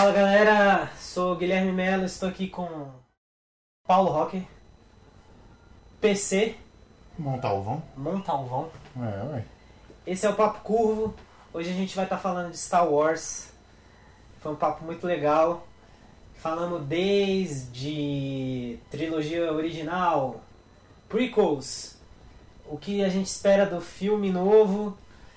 Fala galera, sou Guilherme Mello, estou aqui com Paulo Rocker, PC, Montalvão? Montalvão. É, ué. Esse é o Papo Curvo. Hoje a gente vai estar falando de Star Wars. Foi um papo muito legal. Falando desde trilogia original, prequels, o que a gente espera do filme novo.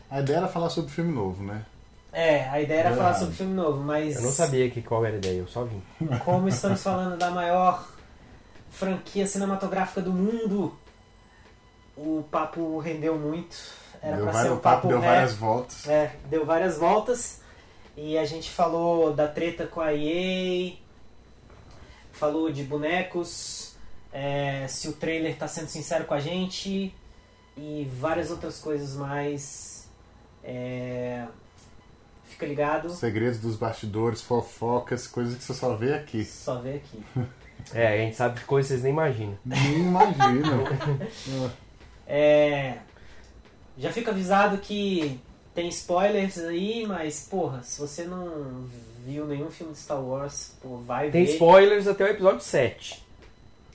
A ideia era falar sobre filme novo, né? É, a ideia era Verdade. falar sobre filme novo, mas Eu não sabia que qual era a ideia, eu só vim. como estamos falando da maior franquia cinematográfica do mundo, o papo rendeu muito. Era deu pra várias- ser um o papo papo deu ré- várias voltas. É, deu várias voltas. E a gente falou da treta com a EA, falou de bonecos, é, se o trailer tá sendo sincero com a gente e várias outras coisas mais. É, fica ligado, Segredos dos bastidores, fofocas, coisas que você só vê aqui. só vê aqui. É, a gente sabe de coisas que vocês nem imaginam. Nem imagino. É, já fica avisado que tem spoilers aí, mas porra, se você não viu nenhum filme de Star Wars, pô, vai Tem ver. spoilers até o episódio 7.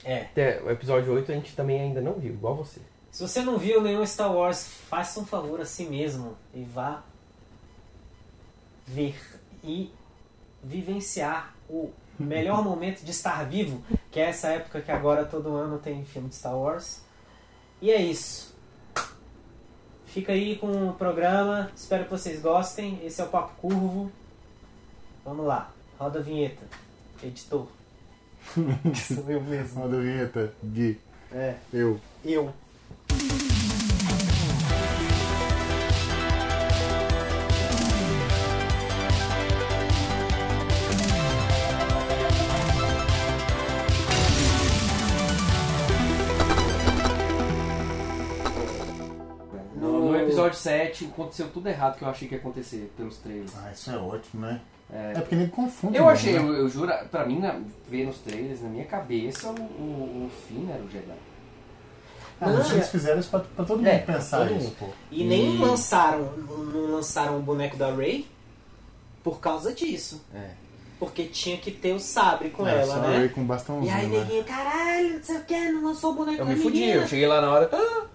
É. Até o episódio 8 a gente também ainda não viu, igual você. Se você não viu nenhum Star Wars, faça um favor a si mesmo e vá ver e vivenciar o melhor momento de estar vivo, que é essa época que agora todo ano tem filme de Star Wars. E é isso. Fica aí com o programa, espero que vocês gostem. Esse é o Papo Curvo. Vamos lá, roda a vinheta. Editor. Sou eu mesmo. Roda a vinheta, Gui. É, Eu. eu. 7 aconteceu tudo errado que eu achei que ia acontecer pelos trailers. Ah, isso é ótimo, né? É. É porque nem confunde. Eu mesmo, achei, né? eu, eu juro, pra mim, na, ver nos trailers, na minha cabeça, o, o, o Finn era o Jedi. Ah, mas eles fizeram isso pra, pra todo mundo É, pensar todo isso, mundo. pô. E nem E- lançaram, não lançaram o boneco da Ray por causa disso. É. Porque tinha que ter o sabre com É, ela, só né? com bastãozinho, E aí né? neguinho, caralho, não sei o que, não lançou o boneco Eu me fudi, menina. eu cheguei lá na hora. Ah,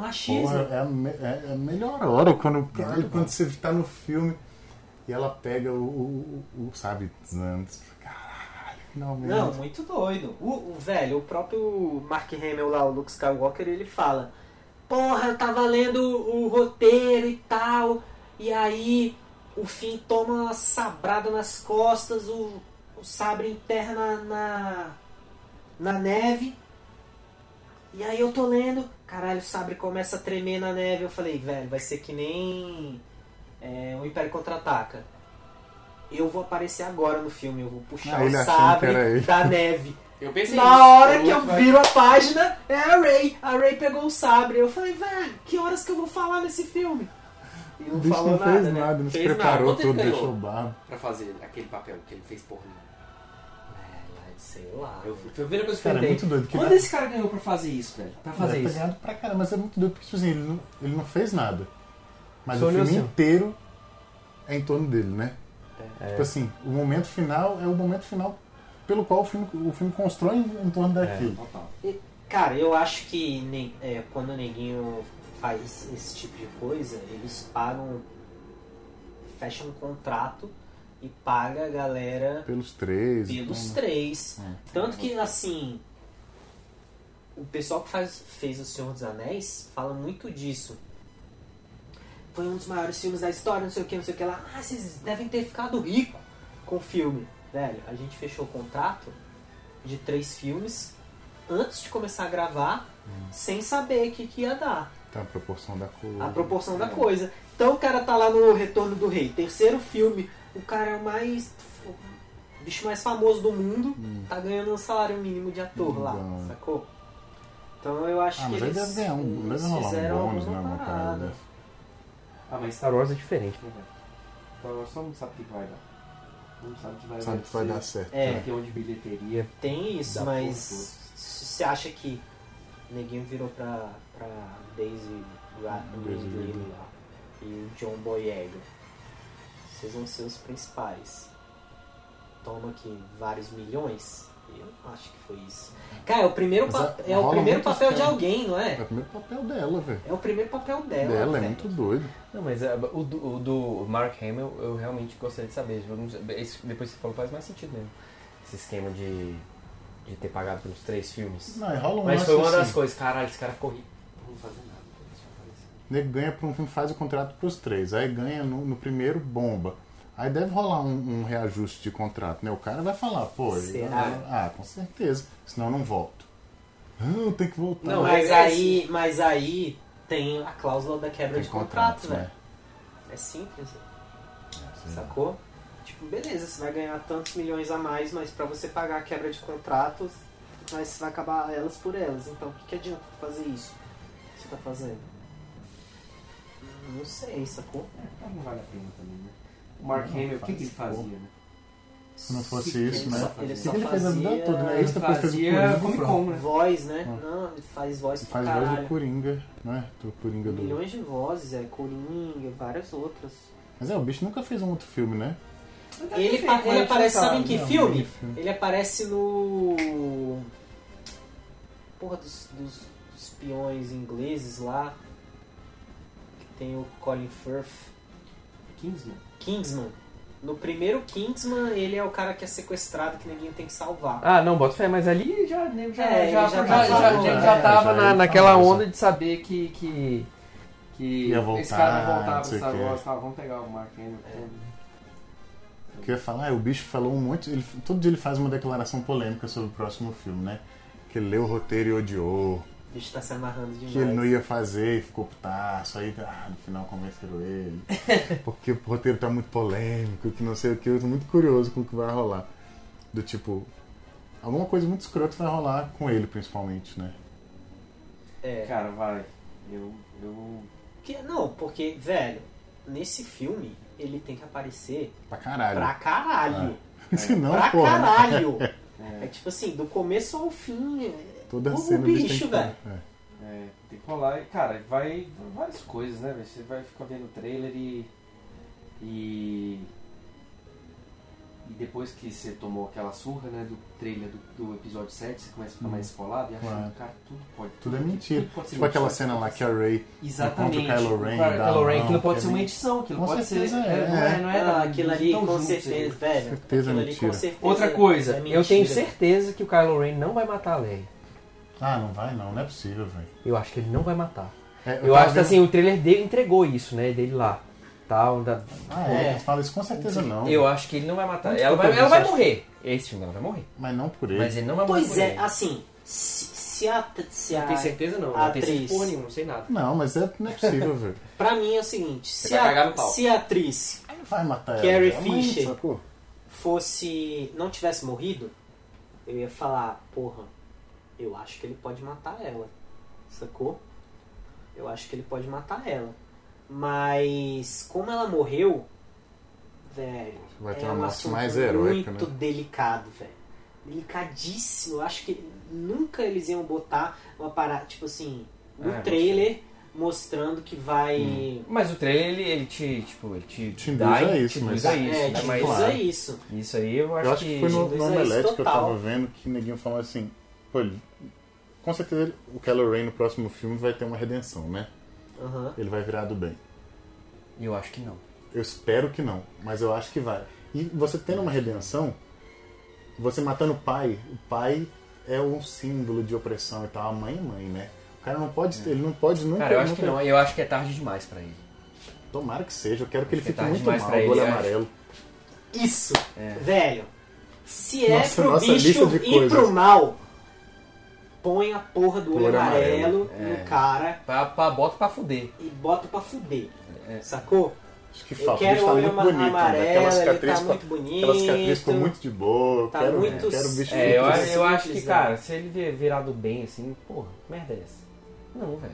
Machismo. Porra, é a, me- é a melhor hora quando, quando você tá no filme e ela pega o, o, o, o sabe, antes. Caralho, finalmente. Não, muito doido. O, o velho, o próprio Mark Hamill lá, o Luke Skywalker, ele fala: Porra, eu tava lendo o roteiro e tal, e aí o Finn toma uma sabrada nas costas, o, o sabre enterra na, na, na neve. E aí eu tô lendo, caralho, o sabre começa a tremer na neve. Eu falei, velho, vai ser que nem é, o Império Contra-Ataca. Eu vou aparecer agora no filme, eu vou puxar Ah, o sabre da neve. eu pensei Na isso. hora O que eu viro a página, é a Ray. A Ray pegou o sabre. Eu falei, velho, que horas que eu vou falar nesse filme? E O não bicho falou não nada, fez né? nada, não se nada. preparou Quanto tudo, deixou barro. Pra fazer aquele papel que ele fez porra. nenhuma. É, sei lá. Eu ver a coisa Cara, é muito doido. Que Quando esse cara ganhou pra fazer isso, velho? Pra fazer Deve ter isso. ganhado pra caramba, mas é muito doido porque tipo assim, ele, não, ele não fez nada. Mas Só o olhou filme assim, inteiro é em torno dele, né? É. Tipo assim, o momento final é o momento final pelo qual o filme, o filme constrói em, em torno daquilo. Total. Cara, eu acho que ne- é, quando o neguinho faz esse tipo de coisa, eles pagam. fecham um contrato e paga a galera Pelos três. pelos então, três. É. Tanto que, assim, o pessoal que faz, fez O Senhor dos Anéis fala muito disso. Foi um dos maiores filmes da história, não sei o que, não sei o que lá. Ah, vocês devem ter ficado rico com o filme. Velho, a gente fechou o contrato de três filmes antes de começar a gravar, sem saber o que, que ia dar Tá a proporção da coisa. a proporção da É. coisa. Então o cara tá lá no Retorno do Rei, terceiro filme, o cara é o mais. o bicho mais famoso do mundo, Hum. tá ganhando um salário mínimo de ator lá, Hum. sacou? Então eu acho Ah, que mas eles, deve ganhar um. eles fizeram um bônus, né? alguma Uma parada. Ah, mas Star Wars é diferente, né, velho? Então, só não sabe o que vai dar. Não sabe o que vai Sabe dar. que vai dar certo. É. né? Tem onde bilheteria. Tem isso, mas você acha que Neguinho virou pra, pra Daisy Ridley. lá e o John Boyega. Vocês vão ser os principais. toma aqui vários milhões. Eu acho que foi isso. Cara, é o primeiro, pa- é- o primeiro papel de esquema. alguém, não É é? o primeiro papel dela, velho. É o primeiro papel dela. Dela, é muito doido. Não, mas é, o, do, o do Mark Hamill eu realmente gostaria de saber. Vamos- esse- depois que você falou faz mais sentido mesmo. Esse esquema de, de ter pagado pelos três filmes. Não, rola um Mas foi uma assim, das coisas, caralho, esse cara ficou rico. Vou fazer ganha pra um filme, faz o contrato pros três. Aí ganha no, no primeiro, bomba. Aí deve rolar um, um reajuste de contrato, né? O cara vai falar, pô, Será? ah, com certeza. Senão eu não volto. Não, tem que voltar. Não, mas, é- aí, mas aí tem a cláusula da quebra Tem de contrato, né? velho. É simples, Sim. sacou? Tipo, beleza, você vai ganhar tantos milhões a mais, mas pra você pagar a quebra de contratos, mas você vai acabar elas por elas. Então, o que, que adianta fazer isso? que você tá fazendo? Não sei, sacou? É, mas não vale a pena também, né? O Mark Não, Hamill, o que, que ele faz fazia, né? Se não fosse Ele isso, só- né? Ele O só ele fez a vida fazia- toda, né? Ele Isso depois fez o fazia Comic. Con, né? Voz, né? Ah. Não, ele faz voz pra Faz voz do caralho. Coringa, né? Do Coringa do... Milhões de vozes, é Coringa, várias outras. Mas é, o bicho nunca fez um outro filme, né? Ele, pa- ele a gente aparece, sabe em que não, filme? em que filme? Ele aparece no. Porra, dos, dos espiões ingleses lá. Tem o Colin Firth. Kingsman. Kingsman. No primeiro Kingsman, ele é o cara que é sequestrado, que ninguém tem que salvar. Ah, não, bota fé, mas ali já, né, já, É, já, ele já já, tava- já, já, já- já tava já na, ele naquela onda de saber que. que, que Ia voltar, Esse cara não pro sei o Star. Wars, tá? Vamos pegar o Mark Hamill. É. Que eu ia falar, ah, o bicho falou um monte. Ele, todo dia ele faz uma declaração polêmica sobre o próximo filme, né? Que ele leu o roteiro e odiou. O bicho tá se amarrando demais. Que ele não ia fazer e ficou putaço. Aí ah, no final convenceram ele. Porque o roteiro tá muito polêmico, que não sei o que. Eu tô muito curioso com o que vai rolar. Do tipo. Alguma coisa muito escrota vai rolar com ele, principalmente, né? É. Cara, vai. Eu. eu... Que, não, porque, velho, nesse filme, ele tem que aparecer Pra caralho. pra caralho. Se não, pra porra. né? caralho. É, É tipo assim, do começo ao fim. é- Toda O cena bicho, que velho. É. é, tem que rolar. E, cara, vai. Várias coisas, né? velho? Você vai ficar vendo o trailer e. E. E depois que você tomou aquela surra, né, do trailer do, do episódio 7, você começa a ficar Hum. mais escolado e achando, Claro. cara, tudo pode. Tudo é mentira. tudo pode ser Tipo aquela mentira, cena tudo lá que a Ray Exatamente. encontra o Kylo Ren. Dá Kylo Ren, aquilo mão, pode ser uma edição, aquilo Com pode ser. é, é, Não é, não é Ah, da- aquilo ali com juntos, certeza, velho. Certeza aquilo é ali com mentira. certeza. Outra coisa, é eu mentira. tenho certeza que o Kylo Ren não vai matar a Leia. Ah, não vai não, não é possível, velho. Eu acho que ele não vai matar. É, Eu, tava acho que vendo- assim, o trailer dele entregou isso, né? Dele lá. Tal, da... Ah, é, É. falam isso com certeza não. Eu acho que ele não vai matar. Ela vai, eu ela vai morrer. Esse filme ela vai morrer. Mas não por ele. Mas ele não vai morrer. Pois é, né? assim, se, se a. Se a Não tem certeza não. a Não tem certeza atriz. porra nenhuma, não sei nada. Não, mas é, não é possível, velho. Pra mim é o seguinte, se a, se a atriz vai matar ela. Carrie é a mãe, Fisher. sacou? fosse. não tivesse morrido, eu ia falar, porra, eu acho que ele pode matar ela. Sacou? Eu acho que ele pode matar ela. Mas como ela morreu, velho, Vai ter é uma um morte mais heróica, muito né? delicado, velho. Delicadíssimo. Eu acho que nunca eles iam botar uma parada, tipo assim, no É, trailer mostrando que vai. Mas o trailer, ele, ele te, tipo, ele te, Te dá induz a e isso, te mas- a isso, é, né? te Mas claro. isso. isso aí eu acho, Eu acho que foi no, no Omelete que eu tava vendo que ninguém falou assim, pô, ele- com certeza ele- o Kylo Ren no próximo filme vai ter uma redenção, né? Aham. Ele vai virar do bem. Eu acho que não. Eu espero que não, mas eu acho que vai. E você tendo uma redenção, você matando o pai, o pai é um símbolo de opressão e tal, a mãe é mãe, né? O cara não pode, ele não pode nunca. Cara, eu acho nunca- que não. Eu acho que é tarde demais pra ele. Tomara que seja, eu quero que ele Acho que fique é muito mal, ele, olho eu acho. amarelo. Isso, É. velho. Se é Nossa, pro nossa bicho lista de ir coisas. pro mal, põe a porra do olho amarelo, amarelo, é. no cara Pra, pra, bota pra fuder. e bota pra fuder. É. Sacou? Acho que Eu falta. quero tá olho muito bonito. né? amarelo, Aquela ele cicatriz, tá muito bonito. aquela cicatriz ficou muito de boa. Tá quero, muito- quero o bicho É, eu, muito acho- eu acho que, simples, cara, né? se ele vir- virar do bem assim, porra, que merda é essa? Não, velho.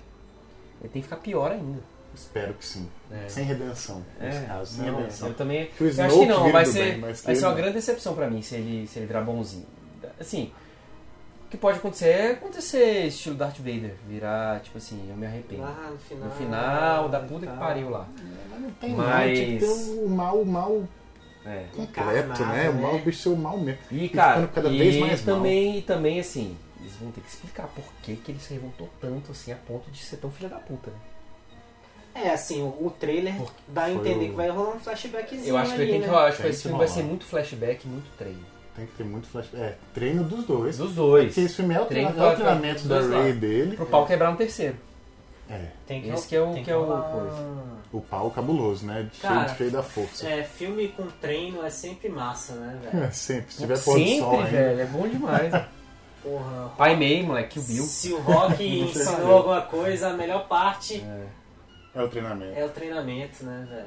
Ele tem que ficar pior ainda. Espero que sim. É. Sem redenção. Nesse É, caso, sem não, redenção. eu também. Eu acho que não, vai ser, bem, vai ser uma não. grande decepção pra mim se ele, se ele virar bonzinho. Assim, o que pode acontecer é acontecer estilo Darth Vader, virar, tipo assim, eu me arrependo. Lá no final. No final, da puta que pariu lá. Mas não tem Mas- não, o mal, o mal É. completo, Encarnado, né? O né? mal, o bicho é o mal mesmo. E, E cara, ficando cada e vez mais mal. também, e também, assim, eles vão ter que explicar por que, que ele se revoltou tanto, assim, a ponto de ser tão filha da puta, né? É, assim, o, o trailer dá a entender o- que vai rolar um flashbackzinho Eu acho que ali, tem que né? rolar, acho que esse filme vai ser muito flashback e muito treino. Tem que ter muito flash. É, treino dos dois. Dos dois. Porque esse filme é o, Treino é o treinamento da Ray dele. Pro pau quebrar no terceiro. É, Tem Esse que é o- tem que é o coisa. o pau cabuloso, né? Cheio, Cara, cheio da força. É, filme com treino é sempre massa, né, velho? É, sempre. Se tiver pôr do Sempre, sol ainda. velho, é bom demais. Porra. Pai Mei, moleque, o Bill. Se o Rock ensinou alguma coisa, a melhor parte É o treinamento. é o treinamento, né, velho?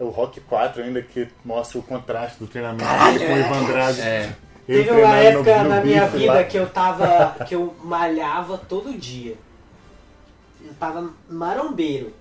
É o Rock 4 ainda que mostra o contraste do treinamento Caralho, dele com o é. Ivan Drago. É. Ele Teve uma época no- no na minha vida lá. que eu tava. que eu malhava todo dia. Eu tava marombeiro.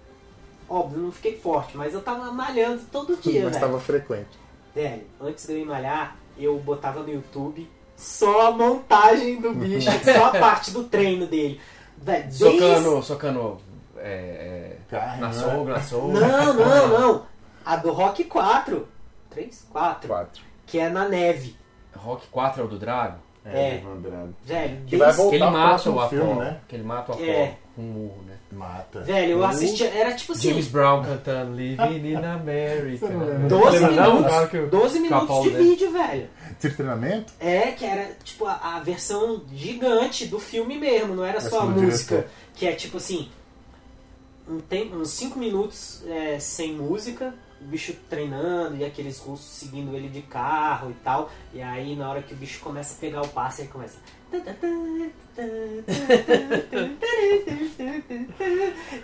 Óbvio, não fiquei forte, mas eu tava malhando todo dia, Mas velho. estava frequente. Velho, antes de eu ir malhar, eu botava no YouTube só a montagem do bicho, só a parte do treino dele. Velho, desde- Socando, socando é, é, na sogra, na sogra. Não, não, não. A do Rock 4. 3? 4. 4. Que é na neve. Rock 4 é o do Drago? É. Ivan Drago. Velho, Que vai voltar Que ele mata o Apollo. filme, né? Que ele mata o Apollo É. com um murro, né? Mata. Velho, eu O assistia. Era tipo assim. James Brown cantando Living in America. Você não lembra? 12 Lembra não? minutos, Não, que o- 12 que o minutos de vídeo, velho. Esse treinamento? É, que era tipo a, a versão gigante do filme mesmo, não era só a música. diretor. Que é tipo assim, um tem, uns 5 minutos é, sem música, o bicho treinando e aqueles russos seguindo ele de carro e tal. E aí na hora que o bicho começa a pegar o passe, ele começa.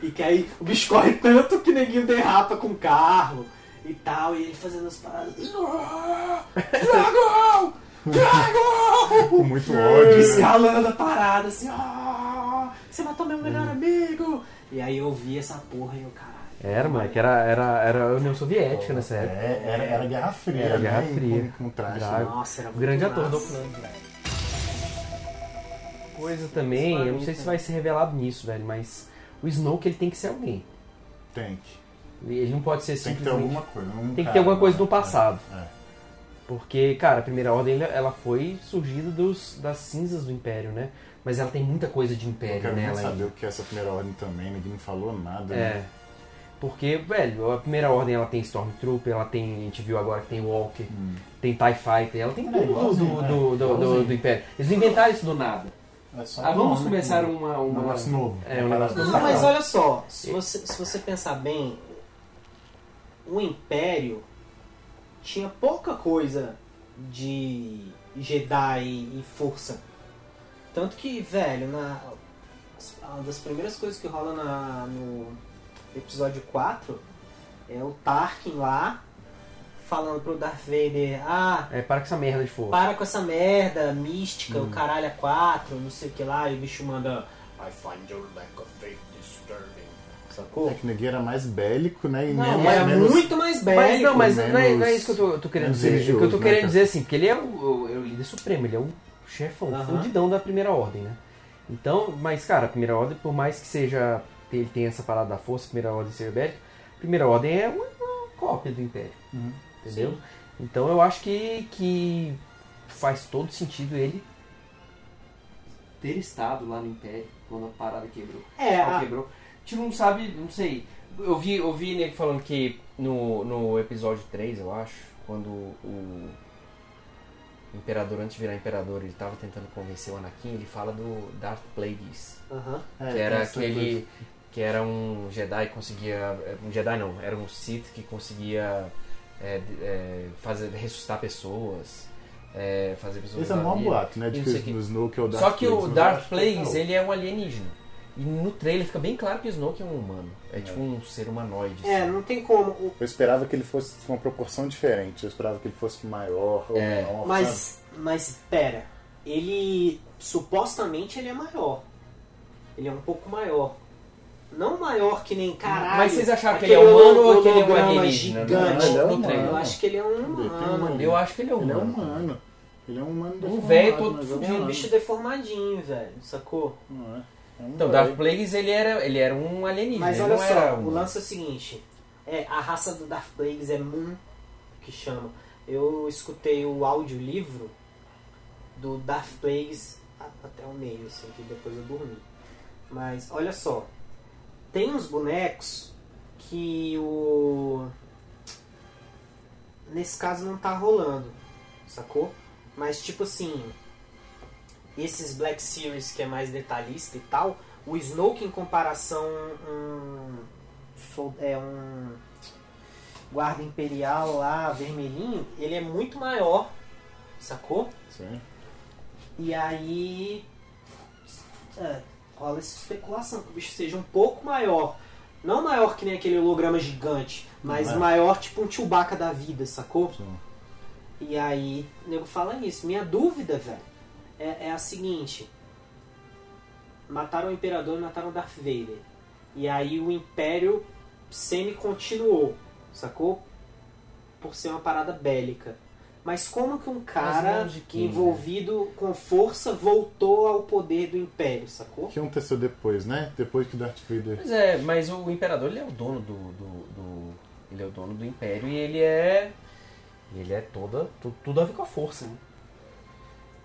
E que aí o bicho corre tanto que neguinho derrapa com o carro e tal, e ele fazendo as paradas. Dragão! Dragão! Com muito ódio? Escalando a parada assim, "Ah, você matou meu melhor amigo! E aí eu vi essa porra e eu, caralho. Era, moleque, era, era, era a União Soviética nessa época. É, era, era Guerra Fria, Era né? Guerra Fria. Com, com traje. Drago. Nossa, era O muito grande ator do massa. Coisa também, eu não sei se vai ser revelado nisso, velho, mas o Snoke ele tem que ser alguém. Tem que. Ele não pode ser Tem que ter simplesmente. alguma coisa. um Tem que ter alguma coisa né? do passado. É, é. Porque, cara, a Primeira Ordem ela- foi surgida dos, das cinzas do Império, né? Mas ela tem muita coisa de Eu Império quero muito nela saber ainda. o que é essa primeira ordem também, ninguém me falou nada. É. né? Porque, velho, a Primeira Ordem ela tem Stormtrooper, ela tem. A gente viu agora que tem Walker, Hum. tem TIE Fighter, ela tem É, tudo do, igualzinho, do, do, do, do, do Império. Eles não inventaram isso do nada. É Ah, um vamos começar um- uma. um uma... negócio novo. É, um negócio Não, novo. mas olha só, se você, se você pensar bem, o Império tinha pouca coisa de Jedi e força. Tanto que, velho, na, uma das primeiras coisas que rola na, no episódio 4 é o Tarkin lá falando pro Darth Vader, ah, É, para com essa merda de força. para com essa merda mística, o caralho é 4, não sei o que lá, e o bicho manda I find your lack of faith disturbing. Sacou? É que ninguém era mais bélico, né? E Não, menos, era menos- muito mais Mas bélico. não, mas menos- não, é, não é isso que eu tô, eu tô querendo menos dizer. O que eu tô né, querendo cara? dizer assim, porque ele é o, o- é o líder supremo, ele é o chefão, o Aham. fundidão da primeira ordem, né? Então, mas cara, a primeira ordem, por mais que seja. Ele tenha essa parada da força, primeira ordem ser bélica, a primeira ordem é uma, uma cópia do Império. Uhum. Entendeu? Sim. Então eu acho que, que faz todo sentido ele ter estado lá no Império quando a parada quebrou. É, a- quebrou. A gente não sabe, não sei. Eu vi, eu vi nego falando que no, no episódio 3, eu acho, quando o Imperador, antes de virar Imperador, ele tava tentando convencer o Anakin, ele fala do Darth Plagueis, Aham. É, que era essa aquele. Que era um Jedi que conseguia. Um Jedi não, era um Sith que conseguia é, é, fazer, ressuscitar pessoas. é, fazer pessoas. Esse é o maior boato, né? De que sei o Snoke é o Darth Só que o Darth que Plagueis, não. ele é um alienígena. E no trailer fica bem claro que o Snoke é um humano. É, tipo um ser humanoide. É, assim. não tem como. Eu esperava que ele fosse uma proporção diferente. Eu esperava que ele fosse maior ou É. menor. sabe? Mas, mas pera, ele supostamente ele é maior. Ele é um pouco maior. Não maior que nem caralho. Mas vocês acharam que aquele ele é humano ou que ele é um alienígena? Gigante. Não, ele é no humano. trailer. Eu acho que ele é um tem humano. uma- Eu acho que ele é Ele é humano. humano. Ele é um humano Um deformado, velho todo é É um humano. bicho deformadinho, velho. Sacou? Não é. É um Então. Darth Plagueis, ele era, ele era um alienígena. Mas olha não era só, um... o lance é o seguinte. É, a raça do Darth Plagueis é Moon, que chama. Eu escutei o audiolivro do Darth Plagueis até o meio, assim, que depois eu dormi. Mas olha só, tem uns bonecos que o. Nesse caso não tá rolando, sacou? Mas tipo assim, esses Black Series que é mais detalhista e tal, o Snoke em comparação um, é um guarda imperial lá, vermelhinho, ele é muito maior, sacou? Certo? E aí é, rola essa especulação que o bicho seja um pouco maior. Não maior que nem aquele holograma gigante, mas é. maior tipo um Chewbacca da vida, sacou? Sim. E aí o nego fala isso. Minha dúvida, velho, é, é a seguinte. Mataram o Imperador e mataram o Darth Vader. E aí o Império semi-continuou, sacou? Por ser uma parada bélica. Mas como que um cara quem, envolvido com força voltou ao poder do Império, sacou? O que aconteceu depois, né? Depois que Darth Vader. Pois é, mas o imperador ele é o dono do, do, do- ele é o dono do império e ele é ele é toda tu- tudo a ver com a força, né?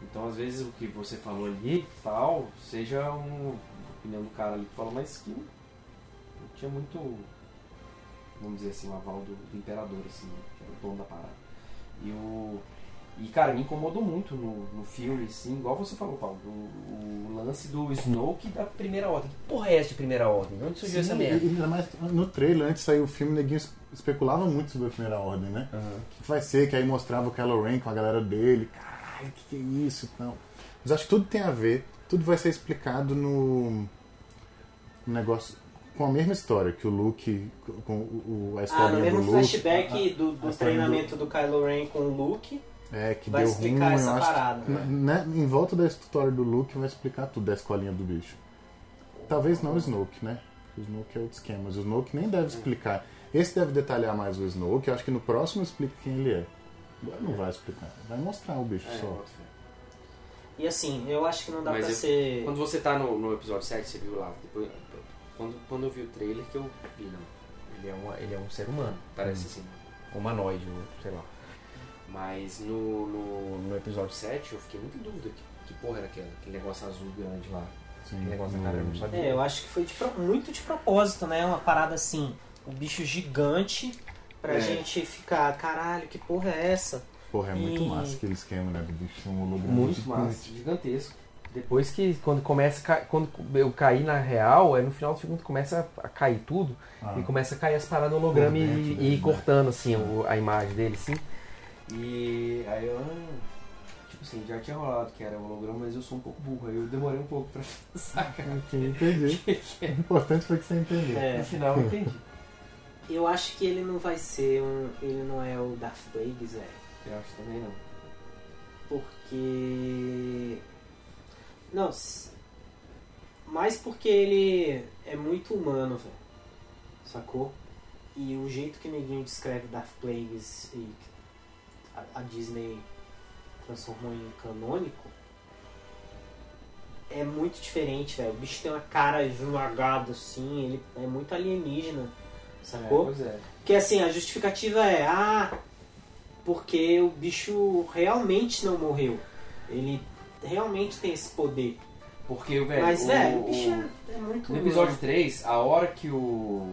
Então, às vezes, o que você falou ali, tal, seja um, a opinião do cara ali que falou, mas que não tinha muito, vamos dizer assim, o aval do, do imperador, assim, que era o dono da parada. E o... E, cara, me incomodou muito no, no filme, assim, igual você falou, Paulo, o, o lance do Snoke da primeira ordem. Que porra é essa de primeira ordem? Onde surgiu essa Sim, merda? e ainda mais no trailer, antes de sair o filme, o neguinho es- especulava muito sobre a primeira ordem, né? O que vai ser, que aí mostrava o Kylo Ren com a galera dele. Caralho, o que, que é isso e tal. Mas acho que tudo tem a ver, tudo vai ser explicado no, no negócio com a mesma história, que o Luke, com o, a Ah, historinha no mesmo do Luke. flashback do, do a treinamento do Kylo Ren com o Luke, É, que vai deu ruim, explicar eu essa acho parada. que, né, em volta da história do Luke vai explicar tudo da escolinha do bicho. Talvez não o Snoke, né? O Snoke é outro esquema, mas o Snoke nem deve explicar. Esse deve detalhar mais o Snoke, eu acho que no próximo explica quem ele é. Agora não vai explicar, vai mostrar o bicho É, só. E assim, eu acho que não dá Mas pra eu- ser. Quando você tá no, no episódio 7, você viu lá, depois, quando, quando eu vi o trailer que eu vi, não. Ele é, uma, ele é um ser humano, Parece assim. humanoide, sei lá. Mas no, no, no episódio 7 eu fiquei muito em dúvida que, que porra era aquela, aquele negócio azul grande lá. Sim, Aquele negócio da cara, eu não sabia. É, eu acho que foi de muito de propósito, né? Uma parada assim, o bicho gigante pra É. gente ficar, caralho, que porra é essa? Porra, é muito E- massa aquele esquema, né? Do bicho um holograma Muito gigante. massa, gigantesco. Depois que quando começa quando eu caí na real, é no final do filme que começa a cair tudo Ah, e começa a cair as paradas do holograma Por dentro e, dele, e né? cortando assim o- a imagem dele, assim. E aí eu, ah, tipo assim, já tinha rolado que era holograma, mas eu sou um pouco burro, aí eu demorei um pouco pra sacar. ok, entendi. O importante foi que você entendeu. É, No final eu entendi. eu acho que ele não vai ser um. Ele não é o Darth Plagueis, velho. Eu acho também não. Porque. Não, mais porque ele é muito humano, velho. Sacou? E o jeito que ninguém descreve Darth Plagueis e a, a Disney transformou em canônico é muito diferente, velho. O bicho tem uma cara esmagada assim, ele é muito alienígena, É, sacou? pois é. Porque assim, a justificativa é, ah, porque o bicho realmente não morreu. Ele realmente tem esse poder. Porque, velho, Mas, o, velho, o o- bicho é, é muito. no episódio 3, a hora que o,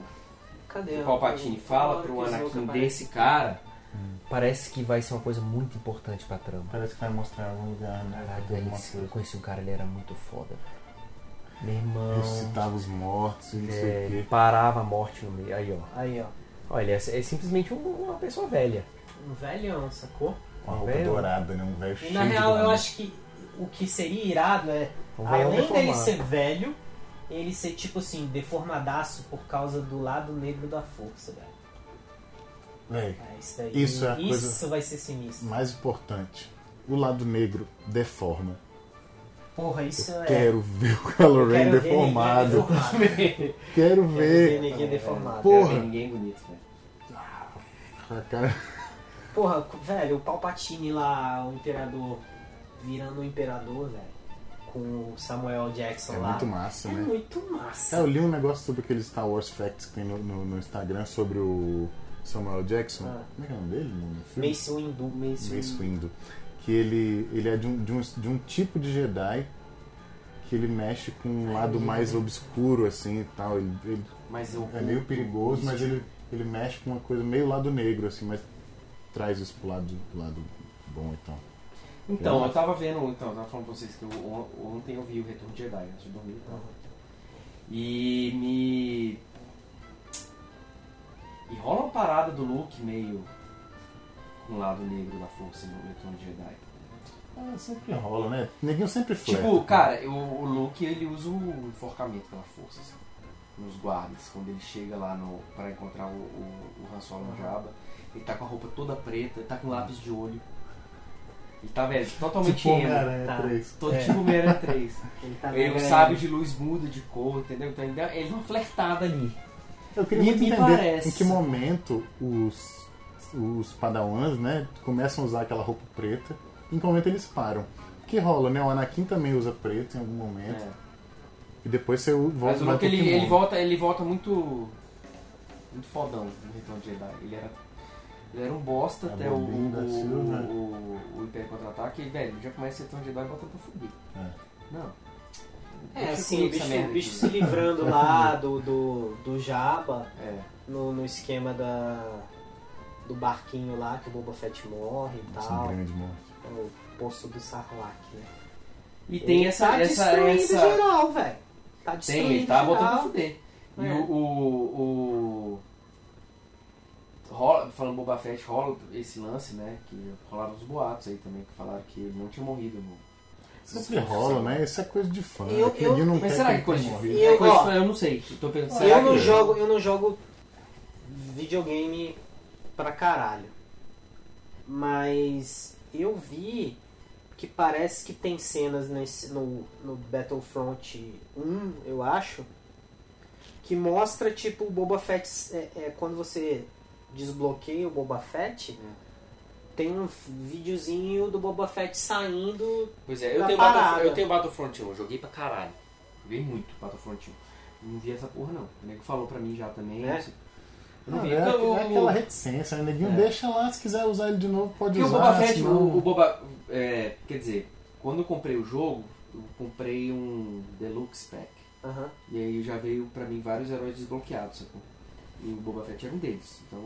Cadê? o Palpatine fala pro Anakin desse cara, Parece que vai ser uma coisa muito importante pra trama. Parece que vai mostrar algum lugar, né? Caralho, esse- eu conheci um cara, ele era muito foda, velho. Meu irmão. Ressuscitava os mortos e não sei é, o ele quê. parava a morte no meio. Aí, ó. Aí, ó. Olha, ele é, é simplesmente um- uma pessoa velha. Um velhão, sacou? Com a roupa velho. dourada, né? Um velho E cheio na de real, eu acho que o que seria irado é, Um velhão além dele deformado. ser velho, ele ser tipo assim, deformadaço por causa do lado negro da força, velho. Véi, É, isso daí. Isso é Isso coisa- vai ser sinistro. mais importante. O lado negro deforma. Porra, isso é. Quero ver o Kylo Eu Ren quero ver deformado. deformado. Quero Quero ver ver. ninguém deformado. Porra. não tem ninguém bonito, velho. A cara- Porra, velho, o Palpatine lá, o Imperador, virando o Imperador, velho. Com o Samuel Jackson É lá. muito massa, É né? muito massa. É, eu li um negócio sobre aqueles Star Wars Facts que tem no, no- no Instagram sobre o Samuel Jackson. Ah. Como é que é o nome dele no filme? Mace Windu. Mace, Mace Windu. Que ele, ele é de um, de, um, de um tipo de Jedi que ele mexe com um lado mais obscuro, assim e tal. Ele, ele é meio perigoso, mas ele, ele mexe com uma coisa meio lado negro, assim, mas traz isso pro lado, pro lado bom e tal. Então, eu tava vendo, então, eu tava falando pra vocês que eu, on- ontem eu vi o Retorno de Jedi antes de dormir e tal. E me. E rola uma parada do Luke meio com o lado negro da força no Retorno de Jedi. Ah, sempre rola, né? Neguinho sempre flerta. Tipo, cara, o, o Luke ele usa o enforcamento pela força, assim, nos guardas, quando ele chega lá no, pra encontrar o, o, o Han Solo no Jabba. Ele tá com a roupa toda preta, ele tá com lápis de olho. Ele tá, velho, totalmente tipo emo. Homem-Aranha Tá. 3. Todo É. tipo Homem-Aranha 3. Ele tá Ele de luz muda de cor, entendeu? Então ele dá- ele dá uma flertada ali. Eu queria muito me entender parece. em que momento os, os padawans, né, começam a usar aquela roupa preta, em que momento eles param. Que rola, né? O Anakin também usa preto em algum momento. É. E depois você volta Mas o Luke ele, ele volta, ele volta muito. muito fodão no Retorno de Jedi. Ele era. Ele era um bosta É até o, o, bobinho da Silva. o, o, o Império Contra-Ataque e, velho, já começa o Retorno de Jedi e bota pra fuder. É. Não. É, assim, o bicho, merda bicho se livrando lá do, do, do Jabba, É. no, no esquema da, do barquinho lá, que o Boba Fett morre e Nossa, tal. grande morte. É o poço do Sarlacc, né? E tem Ele essa. tá essa, destruindo essa... geral, velho. Tá destruindo Tem, ele tá botando pra geral. fuder. E É. o, o, o- rola- falando Boba Fett, rola esse lance, né? Que rolaram os boatos aí também, que falaram que ele não tinha morrido no. Sempre rola, né? Isso é coisa de fã. Eu- é eu- não Mas será que coisa de. Eu- é coisa de fã? Eu não sei. Eu tô pensando, Eu não, que- jogo, eu não jogo videogame pra caralho. Mas eu vi que parece que tem cenas nesse, no, no Battlefront 1, eu acho, que mostra tipo o Boba Fett. É, é, quando você desbloqueia o Boba Fett, tem um videozinho do Boba Fett saindo. Pois é, eu da tenho, parada. Battlefront, eu tenho Battlefront 1, eu joguei pra caralho. Joguei muito Battlefront 1. Não vi essa porra não. O nego falou pra mim já também. É? não. Eu não vi. é, Então, é o- aquela reticência, né? Neguinho É. deixa lá, se quiser usar ele de novo, pode Porque o usar. Boba Fett, senão- o, o Boba. é, quer dizer, quando eu comprei o jogo, eu comprei um Deluxe Pack. Aham. E aí já veio pra mim vários heróis desbloqueados, sacou? E o Boba Fett era um deles. Então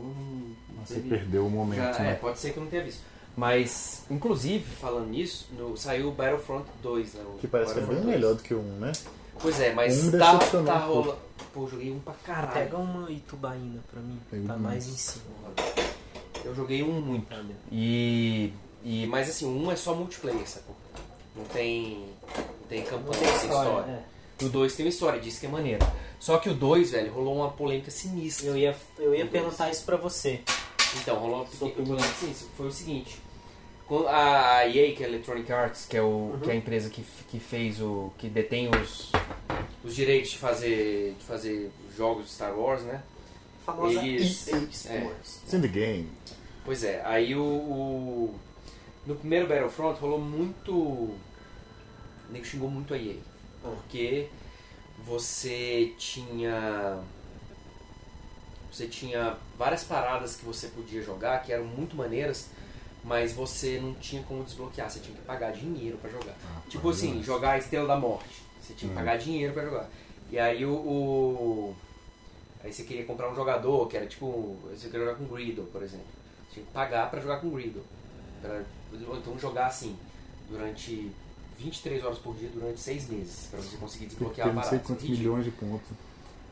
Você teve- perdeu o momento, já- é, né? pode ser que eu não tenha visto. Mas, inclusive, falando nisso, no- saiu o Battlefront 2, né? o Que parece que é bem Battlefront 2. melhor do que um, né? Pois é, mas Um tá, tá rolando. Pô, joguei um pra caralho. Pega uma Itubaína pra mim. Pega Tá mais em cima. Eu joguei um muito. E, e. Mas assim, um é só multiplayer, sacou? Não tem. Não tem campanha, não tem história. história. é. O 2 tem uma história, diz que é maneiro. Só que o 2, velho, rolou uma polêmica sinistra. Eu ia, eu ia perguntar isso pra você. Então, rolou uma polêmica sinistra. Foi o seguinte. A EA, que é a Electronic Arts, que é, o, Uhum. que é a empresa que, que fez o. que detém os, os direitos de fazer, de fazer jogos de Star Wars, né? A famosa Eles- EA Sports. It's in the game. Pois é, aí o, o- No primeiro Battlefront rolou muito. O nego xingou muito a EA. Porque você tinha. Você tinha várias paradas que você podia jogar que eram muito maneiras, mas você não tinha como desbloquear, você tinha que pagar dinheiro pra jogar. Tipo assim, jogar Estrela da Morte. Você tinha que Hum. pagar dinheiro pra jogar. E aí o, o- Aí você queria comprar um jogador, que era tipo. Você queria jogar com Greedo, por exemplo. Você tinha que pagar pra jogar com Greedo. Pra, ou então jogar assim, durante 23 horas por dia, durante 6 meses, pra você conseguir desbloquear a não parada. sei quantos Ridículo. milhões de pontos.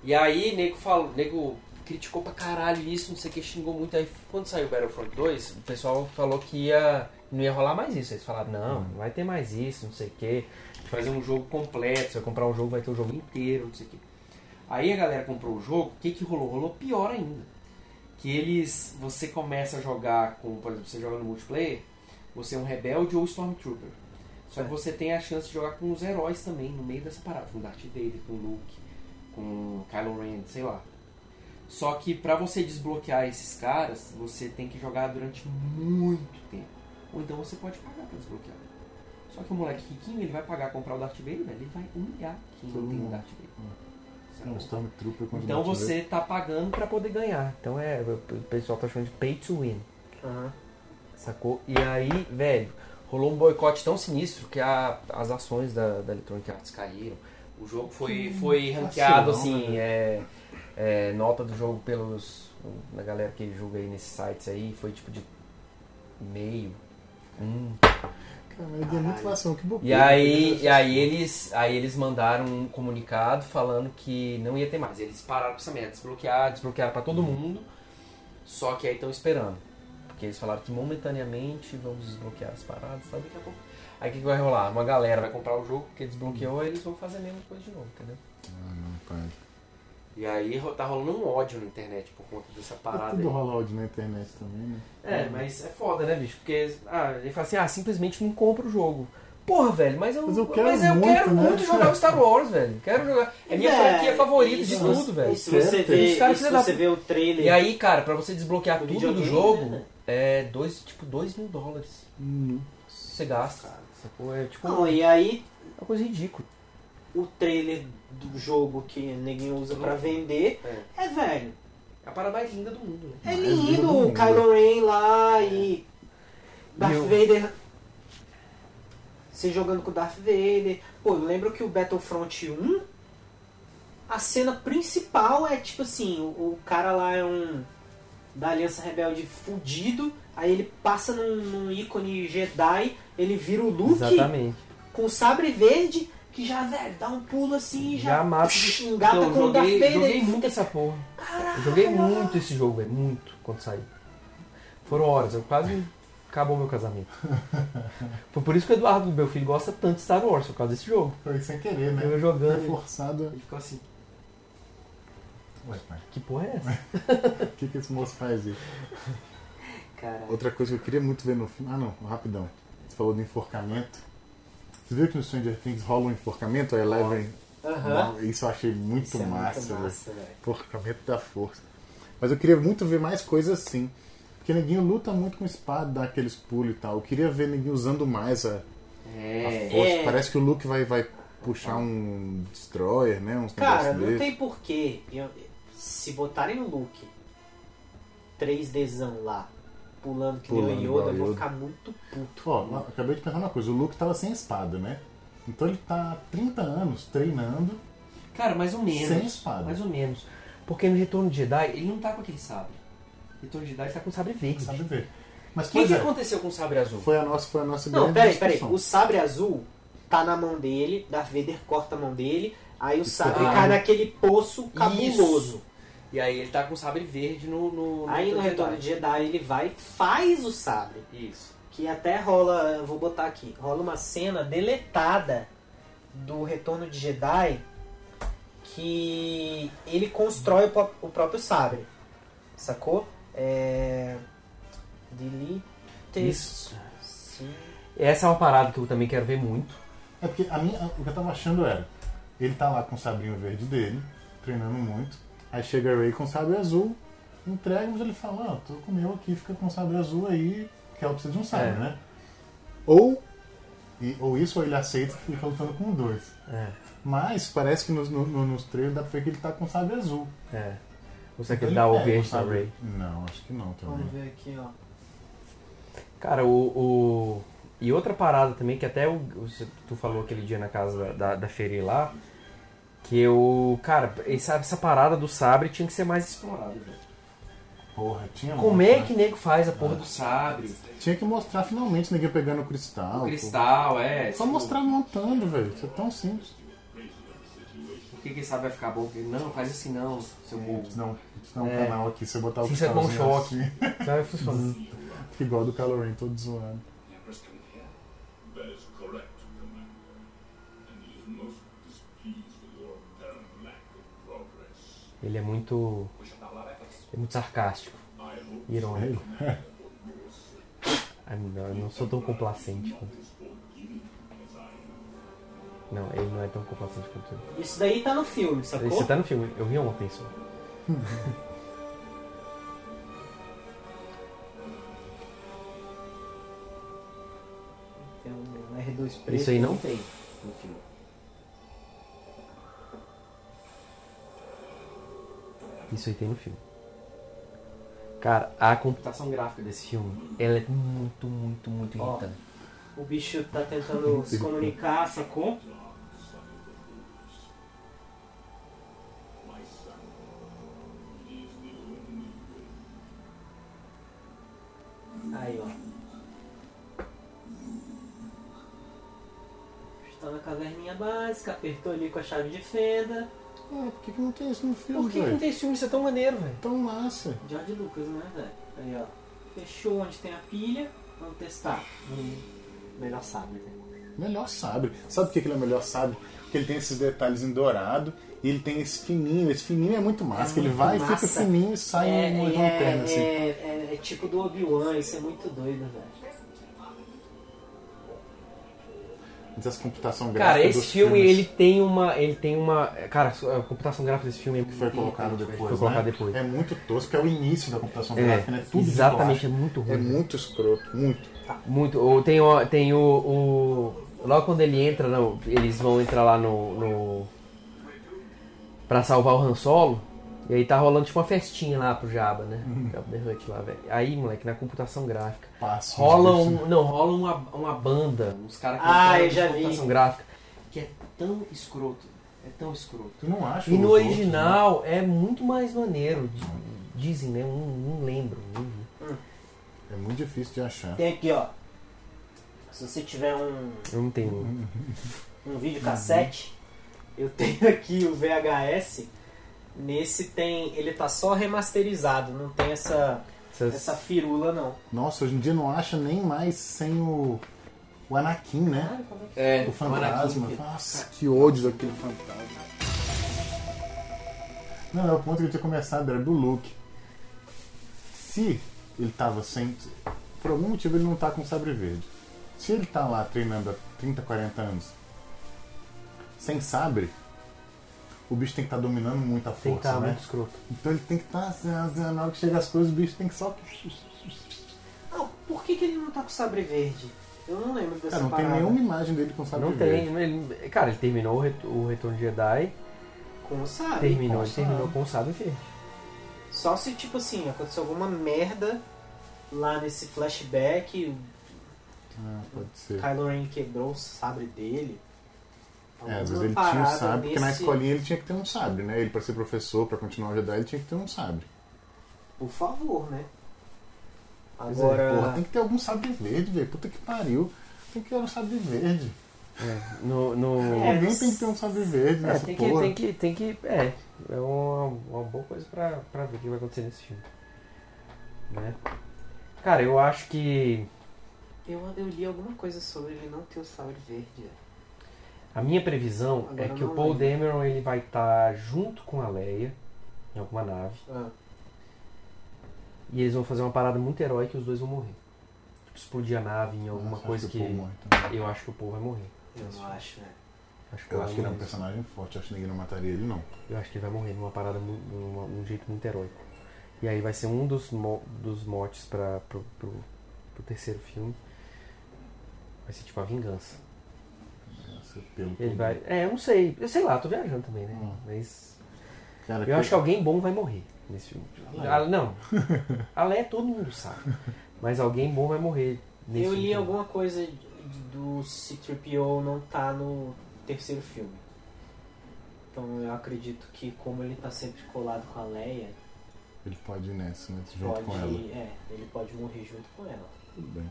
E aí, nego falou, nego criticou pra caralho isso, não sei o que, xingou muito. Aí quando saiu Battlefront 2, o pessoal falou que ia, não ia rolar mais isso. Eles falaram, não, não vai ter mais isso, não sei o que. Fazer um jogo completo, se eu comprar um jogo, vai ter o jogo inteiro, não sei o que. Aí a galera comprou o jogo, o que que rolou? Rolou pior ainda. Que eles, você começa a jogar com, por exemplo, você joga no multiplayer, você é um rebelde ou Stormtrooper. Só que você tem a chance de jogar com os heróis também, no meio dessa parada, com Darth Vader, com Luke, com Kylo Ren, sei lá. Só que pra você desbloquear esses caras, você tem que jogar durante muito tempo. Ou então você pode pagar pra desbloquear. Só que o moleque riquinho, ele vai pagar comprar o Darth Vader, velho, ele vai humilhar quem não Todo tem o mundo. Darth Vader. É um Então não você tá pagando pra poder ganhar. Então é, o pessoal tá chamando de pay to win. Aham. Sacou? E aí, velho, rolou um boicote tão sinistro que a- as ações da, da Electronic Arts caíram. O jogo foi, foi ranqueado, vacilão, assim, né? é, é, nota do jogo pelos. Na galera que julga aí nesses sites aí, foi tipo de meio. Um. Cara, mas deu muito vacilão, que bobeira. E aí, né? e aí eles, aí eles mandaram um comunicado falando que não ia ter mais. Eles pararam com essa merda, desbloquear, desbloquearam pra todo mundo. Só que aí estão esperando. Porque eles falaram que momentaneamente vamos desbloquear as paradas, sabe? Daqui a pouco. Aí o que, que vai rolar? Uma galera vai comprar o jogo porque desbloqueou e eles vão fazer a mesma coisa de novo, entendeu? Ah, não, pai. E aí tá rolando um ódio na internet por conta dessa parada Tudo aí. rola ódio na internet também, né? É, mas é foda, né, bicho? Porque ah, ele fala assim, ah, simplesmente não compra o jogo. Porra, velho, mas eu, Mas eu quero mas eu muito, quero né? muito jogar o Star Wars, velho. Quero jogar. É minha Velho, franquia favorita e de tudo, velho. Se você vê, e se você vê o trailer. E aí, cara, pra você desbloquear Do tudo do jogo, né? É dois, tipo, 2 mil dólares. Hum. Você gasta. Sacou? É tipo Não, e aí uma coisa ridícula. o trailer do jogo que ninguém usa pra vender É. é velho. É a parada mais linda do mundo, né? É Mais lindo lindo, do o mundo. Kylo Ren lá e Darth o- Vader. Você jogando com o Darth Vader. Pô, eu lembro que o Battlefront 1, a cena principal é tipo assim, o, o cara lá é um da Aliança Rebelde fudido, aí ele passa num, num ícone Jedi, ele vira o Luke Exatamente. com o sabre verde, que já, velho, dá um pulo assim e já, Já mata. psh, engata Então, eu com o Darth joguei, Vader. joguei muito fica- essa porra. Caralho, Eu joguei muito esse jogo, velho. Muito, quando saiu. Foram horas, eu quase acabou meu casamento. Foi por isso que o Eduardo, meu filho, gosta tanto de Star Wars, por causa desse jogo. Foi sem querer, né? Eu Foi jogando. forçado. Ele ficou assim. Ué, pai, Que porra é essa? o que, que esse moço faz aí? Caralho. Outra coisa que eu queria muito ver no filme. Ah, não, rapidão. Você falou do enforcamento. Você viu que no Stranger Things rola um enforcamento? A Eleven. Aham. Isso eu achei muito Isso é massa, muito velho. massa, velho. Enforcamento da força. Mas eu queria muito ver mais coisas assim. Porque ninguém luta muito com espada, dá aqueles pulos e tal. Eu queria ver ninguém usando mais a, a É. força. É. Parece que o Luke vai, vai puxar um destroyer, né? Uns Cara, não desses. tem porquê. eu- Se botarem o Luke 3Dzão lá, pulando que Pulando nem o igual Yoda, eu vou Yoda. ficar muito puto. Ó, acabei de pensar uma coisa. O Luke tava sem espada, né? Então ele tá há 30 anos treinando Cara, mais ou menos. sem espada. Mais ou menos. Porque no Retorno de Jedi, ele não tá com aquele sabre. Retorno de Jedi ele tá com sabre verde. Sabe ver. Mas, O que, que é, aconteceu com o sabre azul? foi a nossa, foi a nossa Não, peraí, peraí. O sabre azul tá na mão dele, Darth Vader corta a mão dele, aí o sabre Ah. cai naquele poço cabuloso. E aí ele tá com sabre verde no. no, no Aí no Retorno de Jedi ele vai e faz o sabre. Isso. Que até rola, eu vou botar aqui, rola uma cena deletada do Retorno de Jedi que ele constrói o, o próprio sabre. Sacou? É. Delete. Isso. Sim. Essa é uma parada que eu também quero ver muito. É porque a minha, o que eu tava achando era, ele tá lá com o sabrinho verde dele, treinando muito, aí chega a Ray com o sabre azul, entrega, mas ele fala, ó, tô com o meu aqui, fica com o sabre azul aí, que ela precisa de um sabre, É. né? Ou, e- ou isso, ou ele aceita e fica lutando com dois. É. Mas parece que nos, no, no- nos trailers dá pra ver que ele tá com o sabre azul. É. Ou será que Então ele dá o verde da Ray? Não, acho que não também. Vamos ver aqui, ó. Cara, o, o- E outra parada também, que até o, o- tu falou aquele dia na casa da, da, da Feri lá, que eu. Cara, essa, essa parada do sabre tinha que ser mais explorada, velho. Porra, tinha Como muito, é né? que nego faz a porra do sabre? Tinha que mostrar finalmente ninguém pegando o cristal. O cristal, é. pô. Só tipo, mostrar montando, velho. Isso é tão simples. Por que quem sabe vai ficar bom? Porque, Não, faz assim não, seu burro. Não, dá um É. canal aqui, você botar o você dá um cristalzinho choque. assim, Vai funcionar. fica igual do Ren, todo zoado. Ele é muito. É muito sarcástico. Irônico. Ah, não, eu não sou tão complacente quanto. Não, ele não é tão complacente quanto eu. Isso daí tá no filme, sacou? Você tá no filme, eu vi ontem só. Tem um R2 preto. Isso aí não tem no filme. Isso aí tem no filme. Cara, a computação gráfica desse filme, ela é muito, muito, muito Ó. irritante. O bicho tá tentando se comunicar, sacou? Aí, ó. Está na caverninha básica, apertou ali com a chave de fenda. Ah, por que, que não tem isso no filme, Por que, que não tem esse filme? Isso é tão maneiro, velho. Tão massa. George Lucas, né, velho? Aí, ó. Fechou onde tem a pilha. Vamos testar. Hum, melhor sabe, né? Melhor sabre. Sabe por que que ele é o melhor sabre? Porque ele tem esses detalhes em dourado e ele tem esse fininho. Esse fininho é muito massa. É que ele vai e massa. fica fininho e sai é, uma é, lanterna, assim. é, é- é tipo do Obi-Wan, isso é muito doido, velho. Mas essa computação gráfica Cara, esse dos filme, filmes ele tem uma. Ele tem uma. Cara, a computação gráfica desse filme é que foi colocado depois, Foi colocado né? depois. É muito tosco, é o início da computação É, gráfica, né? Tudo exatamente, é muito ruim. É muito escroto, muito. Muito. Ou tem o. Tem o, o- logo quando ele entra, não, eles vão entrar lá no. no pra salvar o Han Solo. E aí tá rolando tipo uma festinha lá pro Jabba, né? Jabba the Hutt lá, velho. Aí, moleque, na computação gráfica. Passa. Rola um. Não, rola uma, uma banda, uns caras que Ah, eu já de vi. computação gráfica. Que é tão escroto. É tão escroto. Tu não acha E no outros, original é muito mais maneiro. di- Dizem, né? Não, não lembro. né? É muito difícil de achar. Tem aqui, ó. Se você tiver um, Eu não tenho. um vídeo cassete, eu tenho aqui o VHS. Nesse tem. Ele tá só remasterizado, não tem essa, Essas- essa firula não. Nossa, hoje em dia não acha nem mais sem o, o Anakin, né? Como é que- É, O fantasma. Anakin. Nossa, que ódio daquele fantasma. Não, é o ponto que eu tinha começado, era do Luke. Se ele tava sem. Por algum motivo ele não tá com sabre verde. Se ele tá lá treinando há 30, 40 anos sem sabre, o bicho tem que estar dominando muito a Tem que força, estar né? muito escroto. Então ele tem que estar. Tá, na hora que chega as coisas, o bicho tem que só. Não, por que, que ele não tá com sabre verde? Eu não lembro dessa Cara, não tem parada. nenhuma imagem dele com sabre Não verde. tem. Ele, cara, ele terminou o, ret- o Retorno de Jedi. Com sabre. terminou, com ele sabre. terminou com o sábio verde. Só se, tipo assim, aconteceu alguma merda lá nesse flashback, Ah, pode ser. Kylo Ren quebrou o sabre dele. É, às vezes ele tinha um sabre, porque na escolinha ele tinha que ter um sabre, né? Ele, pra ser professor, pra continuar o Jedi, ele tinha que ter um sabre. Por favor, né? Pois é, Agora. porra, tem que ter algum sabre verde, velho. Puta que pariu. Tem que ter um sabre verde. No, no... É, Alguém tem que ter um sabre verde É, nessa tem que, tem que, tem que, é, é uma, uma boa coisa pra, pra ver o que vai acontecer nesse filme. Né? Cara, eu acho que Eu, eu li alguma coisa sobre ele não ter o sabre verde. A minha previsão Agora é que o Paul lembro. Dameron ele vai estar junto com a Leia em alguma nave Ah, e eles vão fazer uma parada muito heróica e os dois vão morrer. Tipo, explodir a nave em alguma Nossa, coisa que, Paul morre também. eu acho que o Paul vai morrer. eu não acho, né? Acho que Eu acho que ele é um personagem forte. Acho que ninguém não mataria ele, não. Eu acho que ele vai morrer numa parada, numa, num jeito muito heróico. E aí vai ser um dos, mo dos motes para pro, pro, pro terceiro filme. Vai ser tipo a vingança. Pelo Ele vai. É, eu não sei. Eu sei lá, tô viajando também, né? Hum. Mas. Cara, Eu acho que alguém bom vai morrer nesse filme. Leia. Ah, não. A Leia todo mundo sabe. Mas alguém bom vai morrer nesse eu filme. li também. alguma coisa do C-3PO não tá no terceiro filme. Então eu acredito que como ele tá sempre colado com a Leia, Ele pode ir nessa, né? Junto pode, com ela. é, ele pode morrer junto com ela. Tudo bem.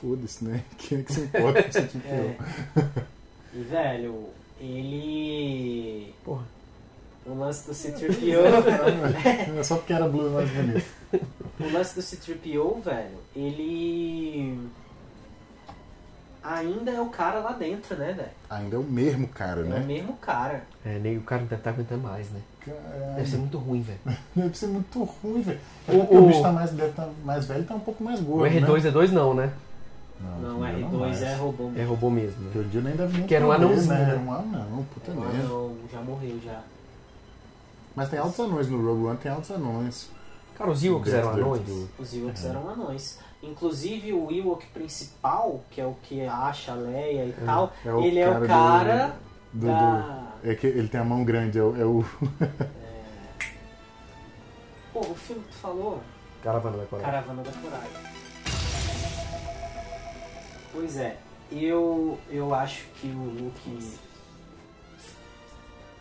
Foda-se, né? Quem é que se importa com esse tipo É. E velho, ele. Porra. O lance do C-3PO. É só porque era Blue mais bonito. o lance do C-3PO, velho, ele. Ainda é o cara lá dentro, né, velho? Ainda é o mesmo cara, É o né? mesmo cara. É, nem o cara não deve estar aguentando mais, né? Caralho. Deve ser muito ruim, velho. Deve ser muito ruim, velho. É O- o, o- bicho tá mais, deve estar mais velho e tá um pouco mais gordo. O R2 é 2 não, né? Não, dia R2 mais. é robô. É robô mesmo. Né? o dia nem deve nem Que era um anãozinho, né? Era um anão, puta merda. não, já morreu já. Mas tem altos anões no Rogue One, tem altos anões. Cara, os Ewoks eram do- anões? do- Os Ewoks É. eram anões. Inclusive o Ewok principal, que é o que acha a Leia e tal, é ele é o cara do- do- da. É que ele tem a mão grande, é o. É o filme que tu falou? Caravana da Coragem. Caravana da Coragem. Pois é, eu, eu acho que o Luke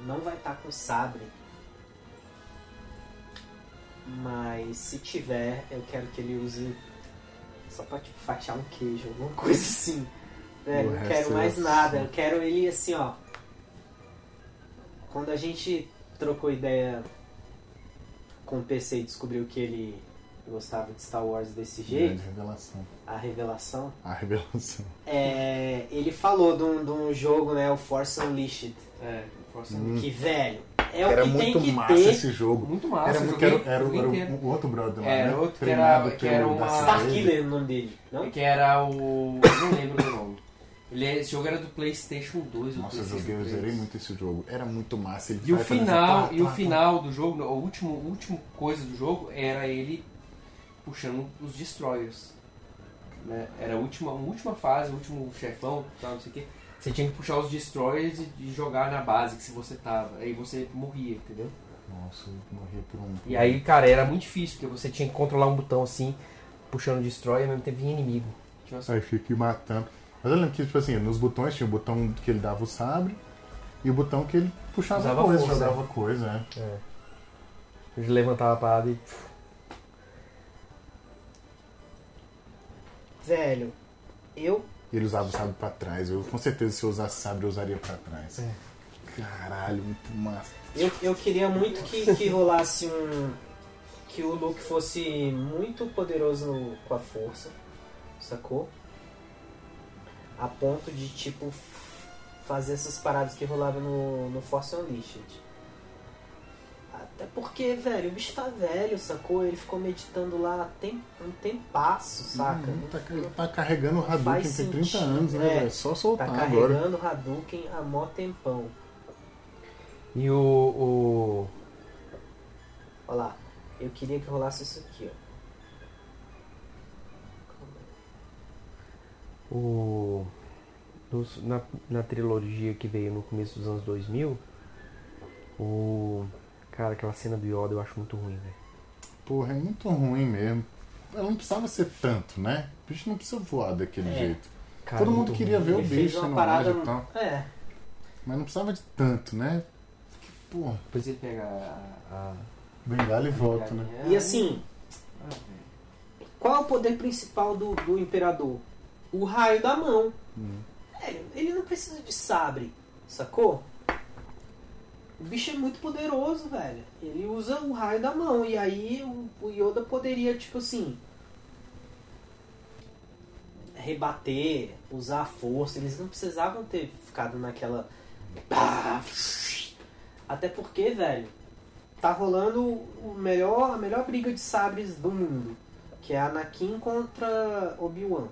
não vai estar com sabre. Mas se tiver, eu quero que ele use só pra tipo, fatiar um queijo, alguma coisa assim. Velho, O não quero é mais nada. Eu quero ele assim, ó. Quando a gente trocou ideia com o PC e descobriu que ele gostava de Star Wars desse jeito, Grande revelação. a revelação, A revelação. é, ele falou de um, de um jogo, né, o Force Unleashed, É, Força Hum. que, velho, é o Era que tem muito que massa ter. esse jogo. Muito massa. Era, muito- era, joguei- era, joguei era o outro brother lá, Era né? outro que Treinado era- que era uma-. Starkiller é o nome dele, não? Que era o. eu Não lembro do nome. Ele, é- esse jogo era do PlayStation 2 ou Nossa, eu joguei, eu 3. zerei muito esse jogo. Era muito massa. Ele E o final, tá, e o tá, tá. final do jogo, o último, o último coisa do jogo era ele puxando os destroyers. Né? Era a última, a última fase, o último chefão, tal, não sei o quê. Você tinha que puxar os destroyers e, e jogar na base que se você tava. Aí você morria, entendeu? Nossa, eu morri por um. E aí, cara, era muito difícil, porque você tinha que controlar um botão assim, puxando destroy e ao mesmo tempo vinha inimigo. Aí fica matando. Mas eu lembro que, tipo assim, nos botões tinha o botão que ele dava o sabre e o botão que ele puxava Usava coisa, força, jogava coisa, é. É. A gente levantava a parada e. Velho, eu ele usava o sabre pra trás. Eu, com certeza, se eu usasse sabre, eu usaria pra trás. É. Caralho, muito massa. Eu, eu queria muito que, que rolasse um. Que o Luke fosse muito poderoso no- com a força, sacou? A ponto de, tipo, fazer essas paradas que rolavam no, no Force Unleashed. Até porque, velho, o bicho tá velho, sacou? Ele ficou meditando lá tem, um tempasso, saca? Hum, tá, tá carregando o Hadouken tem 30 sentido, anos, né, é. velho? Só Tá soltar agora. carregando o Hadouken há mó tempão. E o. o... Olha lá. Eu queria que rolasse isso aqui, ó. o nos- na, na trilogia que veio no começo dos anos 2000, o. Cara, aquela cena do Yoda eu acho muito ruim, velho. Porra, é muito ruim mesmo. Ela não precisava ser tanto, né? O bicho não precisa voar daquele É. jeito. Cara, Todo mundo muito queria ruim. ver o Ele fez bicho no parada. ágil e tal. É. Mas não precisava de tanto, né? Que, porra, Depois ele pega a. Bengala e volta, né? E assim, qual é o poder principal do, do Imperador? O raio da mão. Hum. Velho, ele não precisa de sabre, sacou? O bicho é muito poderoso, velho. Ele usa o raio da mão. E aí o, o Yoda poderia, tipo assim. Rebater, usar a força. Eles não precisavam ter ficado naquela. Até porque, velho, tá rolando o melhor, a melhor briga de sabres do mundo. Que é Anakin contra Obi-Wan.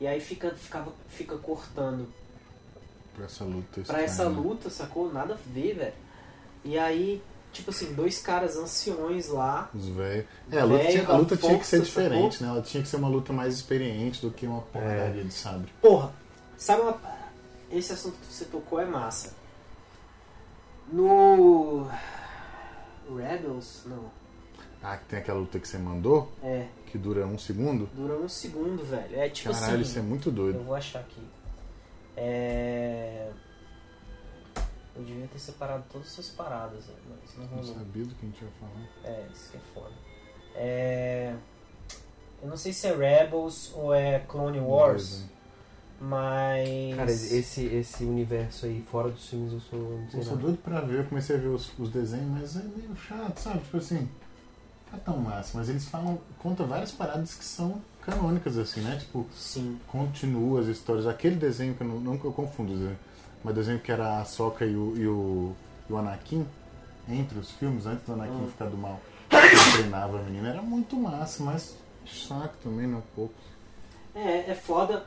E aí fica, ficava, fica cortando Pra essa luta. pra essa luta, sacou? Nada a ver, velho. E aí, tipo assim, dois caras anciões lá. Os velhos. É, a luta, tinha, a luta tinha que ser diferente, né? Ela tinha que ser uma luta mais experiente do que uma porcaria É. de sabre. Porra, sabe uma. Esse assunto que você tocou é massa. No. Rebels? Não. Ah, que tem aquela luta que você mandou, É, que dura um segundo. dura um segundo, velho. É tipo Caralho, assim. isso é muito Eu doido. vou achar aqui. É. Eu devia ter separado todas essas paradas, né? mas não Não rolou. sabia do que a gente ia falar. É, isso que é foda. É... Eu não sei se é Rebels ou é Clone Wars, né? mas. Cara, esse, esse universo aí, fora dos filmes, eu sou. Não sei Eu sou nada. doido pra ver, eu comecei a ver os, os desenhos, mas é meio chato, sabe? Tipo assim, tá tão massa, mas eles falam, contam várias paradas que são canônicas, assim, né? Tipo, Sim. continua as histórias. Aquele desenho que eu não, nunca eu confundo, desenhos, mas desenho que era a Soca e o, e o, e o Anakin, entre os filmes, antes do Anakin Hum. ficar do mal, treinava a menina, era muito massa, mas saco também, né? Um pouco. É, é foda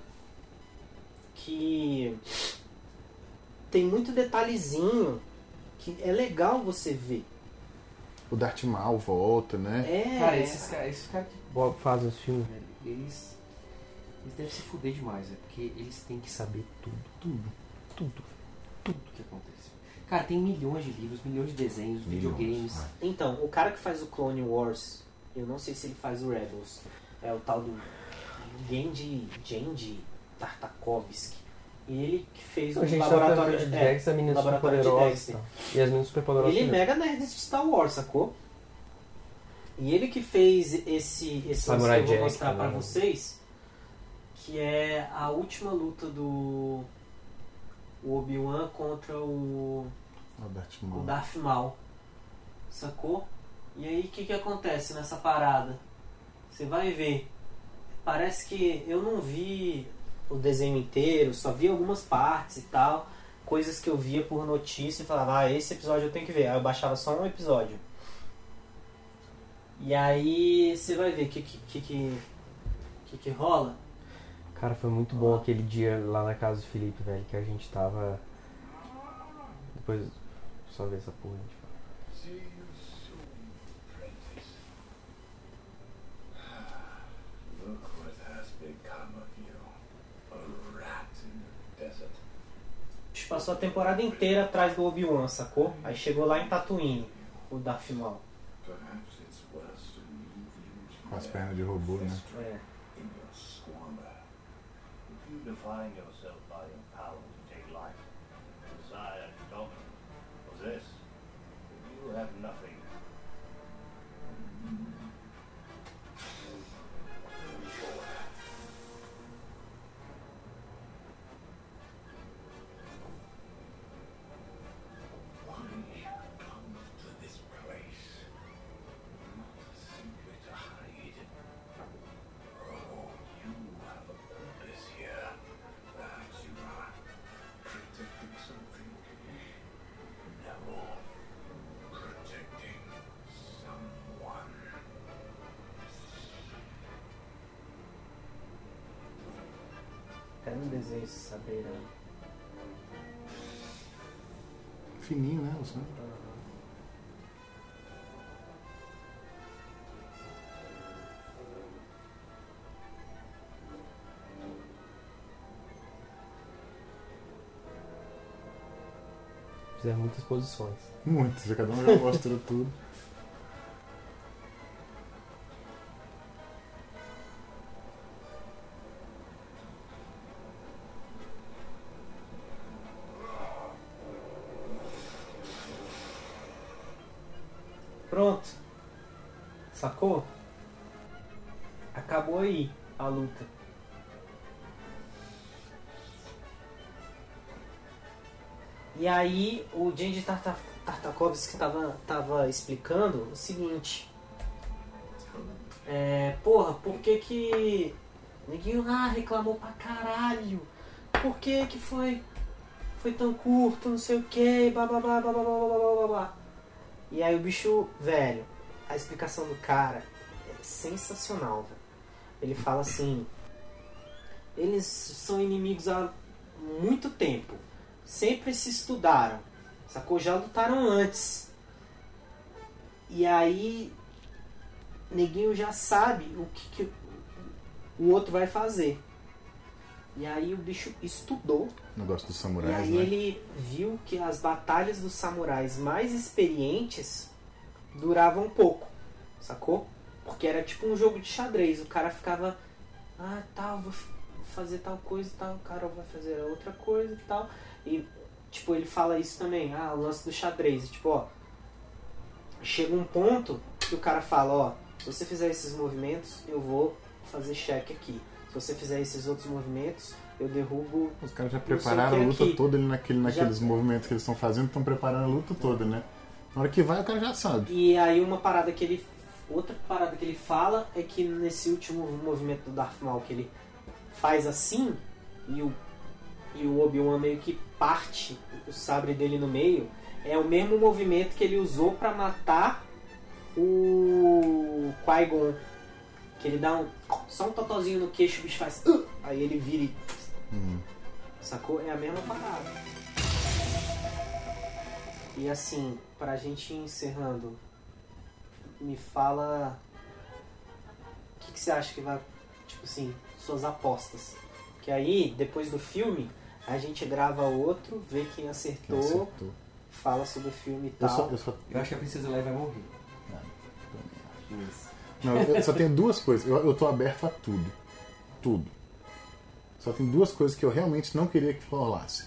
que tem muito detalhezinho que é legal você ver. O Darth Maul volta, né? É. Cara, esses caras esses cara que Boa, Fazem os filmes. eles. Eles devem se fuder demais, é porque eles têm que saber tudo, Tudo. Tudo. tudo que acontece. Cara, tem milhões de livros, milhões de desenhos, videogames. Milhões. Então, o cara que faz o Clone Wars Eu não sei se ele faz o Rebels. É o tal do Genji, Genji Tartakovsky. E ele que fez o A gente tá laboratório falando de de Dex, a menina super laboratório de poderosa. Dexter. e as meninas super poderosas. Ele é mega nerd de Star Wars, sacou? E ele que fez esse, esse lance que eu vou Jack mostrar pra também. vocês, que é a última luta do o Obi-Wan contra o, Darth o. Darth Maul, sacou? E aí o que que acontece nessa parada? Você vai ver. Parece que eu não vi o desenho inteiro, só vi algumas partes e tal, coisas que eu via por notícia e falava, ah, esse episódio eu tenho que ver. Aí eu baixava só um episódio. E aí você vai ver o que, que, que, que que rola. Cara, foi muito bom aquele dia lá na casa do Felipe, velho, que a gente tava. Depois, só ver essa porra, a gente. A gente passou a temporada inteira atrás do Obi-Wan, sacou? Aí chegou lá em Tatooine, o Darth Maul. Perhaps it's worse to leave you Com as pernas de robô, né? É. you define yourself by your power to take life, desire, to dominate, possess, then you have nothing. Se saberá. Fininho, né? O som. Fizeram muitas posições. Muito, já cada um já mostrou tudo. aí o Genji Tarta- Tartakovsky estava tava explicando o seguinte. É, porra, por que que ninguém lá reclamou pra caralho? Por que que foi foi tão curto, não sei o que, bababá, bababá, bababá, babá. E aí o bicho, velho, a explicação do cara é sensacional, velho. Ele fala assim, eles são inimigos há muito tempo. Sempre se estudaram. Sacou? Já lutaram antes. E aí neguinho já sabe o que, que o outro vai fazer. E aí o bicho estudou O negócio dos e samurais, aí né? ele viu que as batalhas dos samurais mais experientes duravam pouco, sacou? Porque era tipo um jogo de xadrez, o cara ficava, ah, tal, vou f- fazer tal coisa e tal, o cara vai fazer outra coisa e tal. E tipo, ele fala isso também, ah, o lance do xadrez, tipo, ó, chega um ponto que o cara fala, ó, se você fizer esses movimentos, eu vou fazer cheque aqui. Se você fizer esses outros movimentos, eu derrubo Os caras já prepararam a luta aqui. toda naquele, Já- naqueles movimentos que eles estão fazendo, estão preparando a luta toda, né? Na hora que vai, o cara já sabe. E aí uma parada que ele. Outra parada que ele fala é que nesse último movimento do Darth Maul que ele faz assim e o, e o Obi-Wan meio que parte o sabre dele no meio, é o mesmo movimento que ele usou pra matar o Qui-Gon. Que ele dá um. Só um totozinho no queixo, o bicho faz. "Uh", aí ele vira e. Hum. Sacou? É a mesma parada. E assim, pra gente ir encerrando, me fala. O que, que você acha que vai. Tipo assim, suas apostas. Que aí, depois do filme, a gente grava outro, vê quem Quem acertou, acertou. fala sobre o filme e Eu tal. só, eu só Eu acho que a Princesa Leia vai morrer. acho. Isso. Não, eu só tenho duas coisas. Eu, eu tô aberto a tudo. Tudo. Só tem duas coisas que eu realmente não queria que rolasse.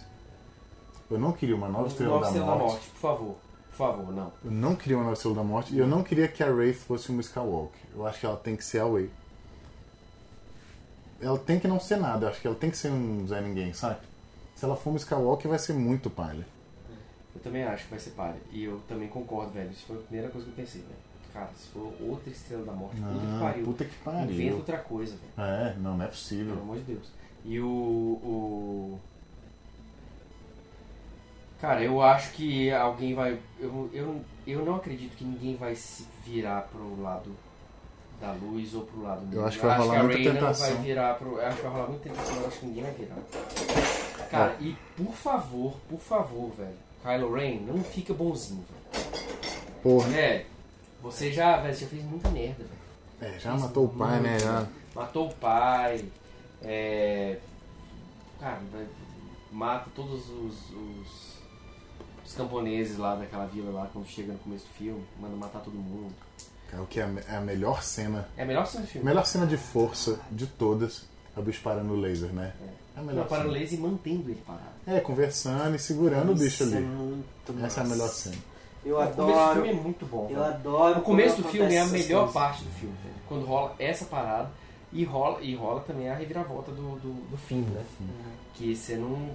Eu não queria uma nova estrela, Nova da, Estrela morte. da Morte, por favor. Por favor, não. Eu não queria uma nova estrela da morte. E eu não queria que a Wraith fosse uma Skywalker. Eu acho que ela tem que ser a Way. Ela tem que não ser nada. Eu acho que ela tem que ser um Zé Ninguém, sabe? Se ela for uma Skywalker, vai ser muito palha. Eu também acho que vai ser palha. E eu também concordo, velho. Isso foi a primeira coisa que eu pensei, velho. Cara, se for outra Estrela da Morte, puta que pariu. puta que Inventa pariu. outra coisa, velho. É, não, não é Pelo possível. amor de Deus. E o, o. Cara, eu acho que alguém vai. Eu, eu, eu não acredito que ninguém vai se virar pro lado da luz ou pro lado do Eu acho que vai rolar muita tentação. vai virar pro. Eu acho que vai rolar muita tentação, eu acho que ninguém vai virar. Cara, e por favor, por favor, velho. Kylo Ren, não fica bonzinho, velho. Porra. Velho, você já, velho, já fez muita merda, velho. É, já matou o pai, né? Já. Matou o pai. É... Cara, vai- mata todos os, os, os camponeses lá daquela vila lá quando chega no começo do filme. Manda matar todo mundo. Cara, o que é a é a melhor cena. É a melhor cena do filme. melhor cena de força de todas é o bicho parando o laser, né? É a melhor o cena. e mantendo ele parado. É, conversando e segurando o bicho é ali. muito Essa é a melhor cena. Eu o começo do adoro. filme é muito bom. Eu velho. adoro. O começo do filme é a melhor coisas. parte do filme, velho. Quando rola essa parada e rola, e rola também a reviravolta do, do, do fim, né? Que você não.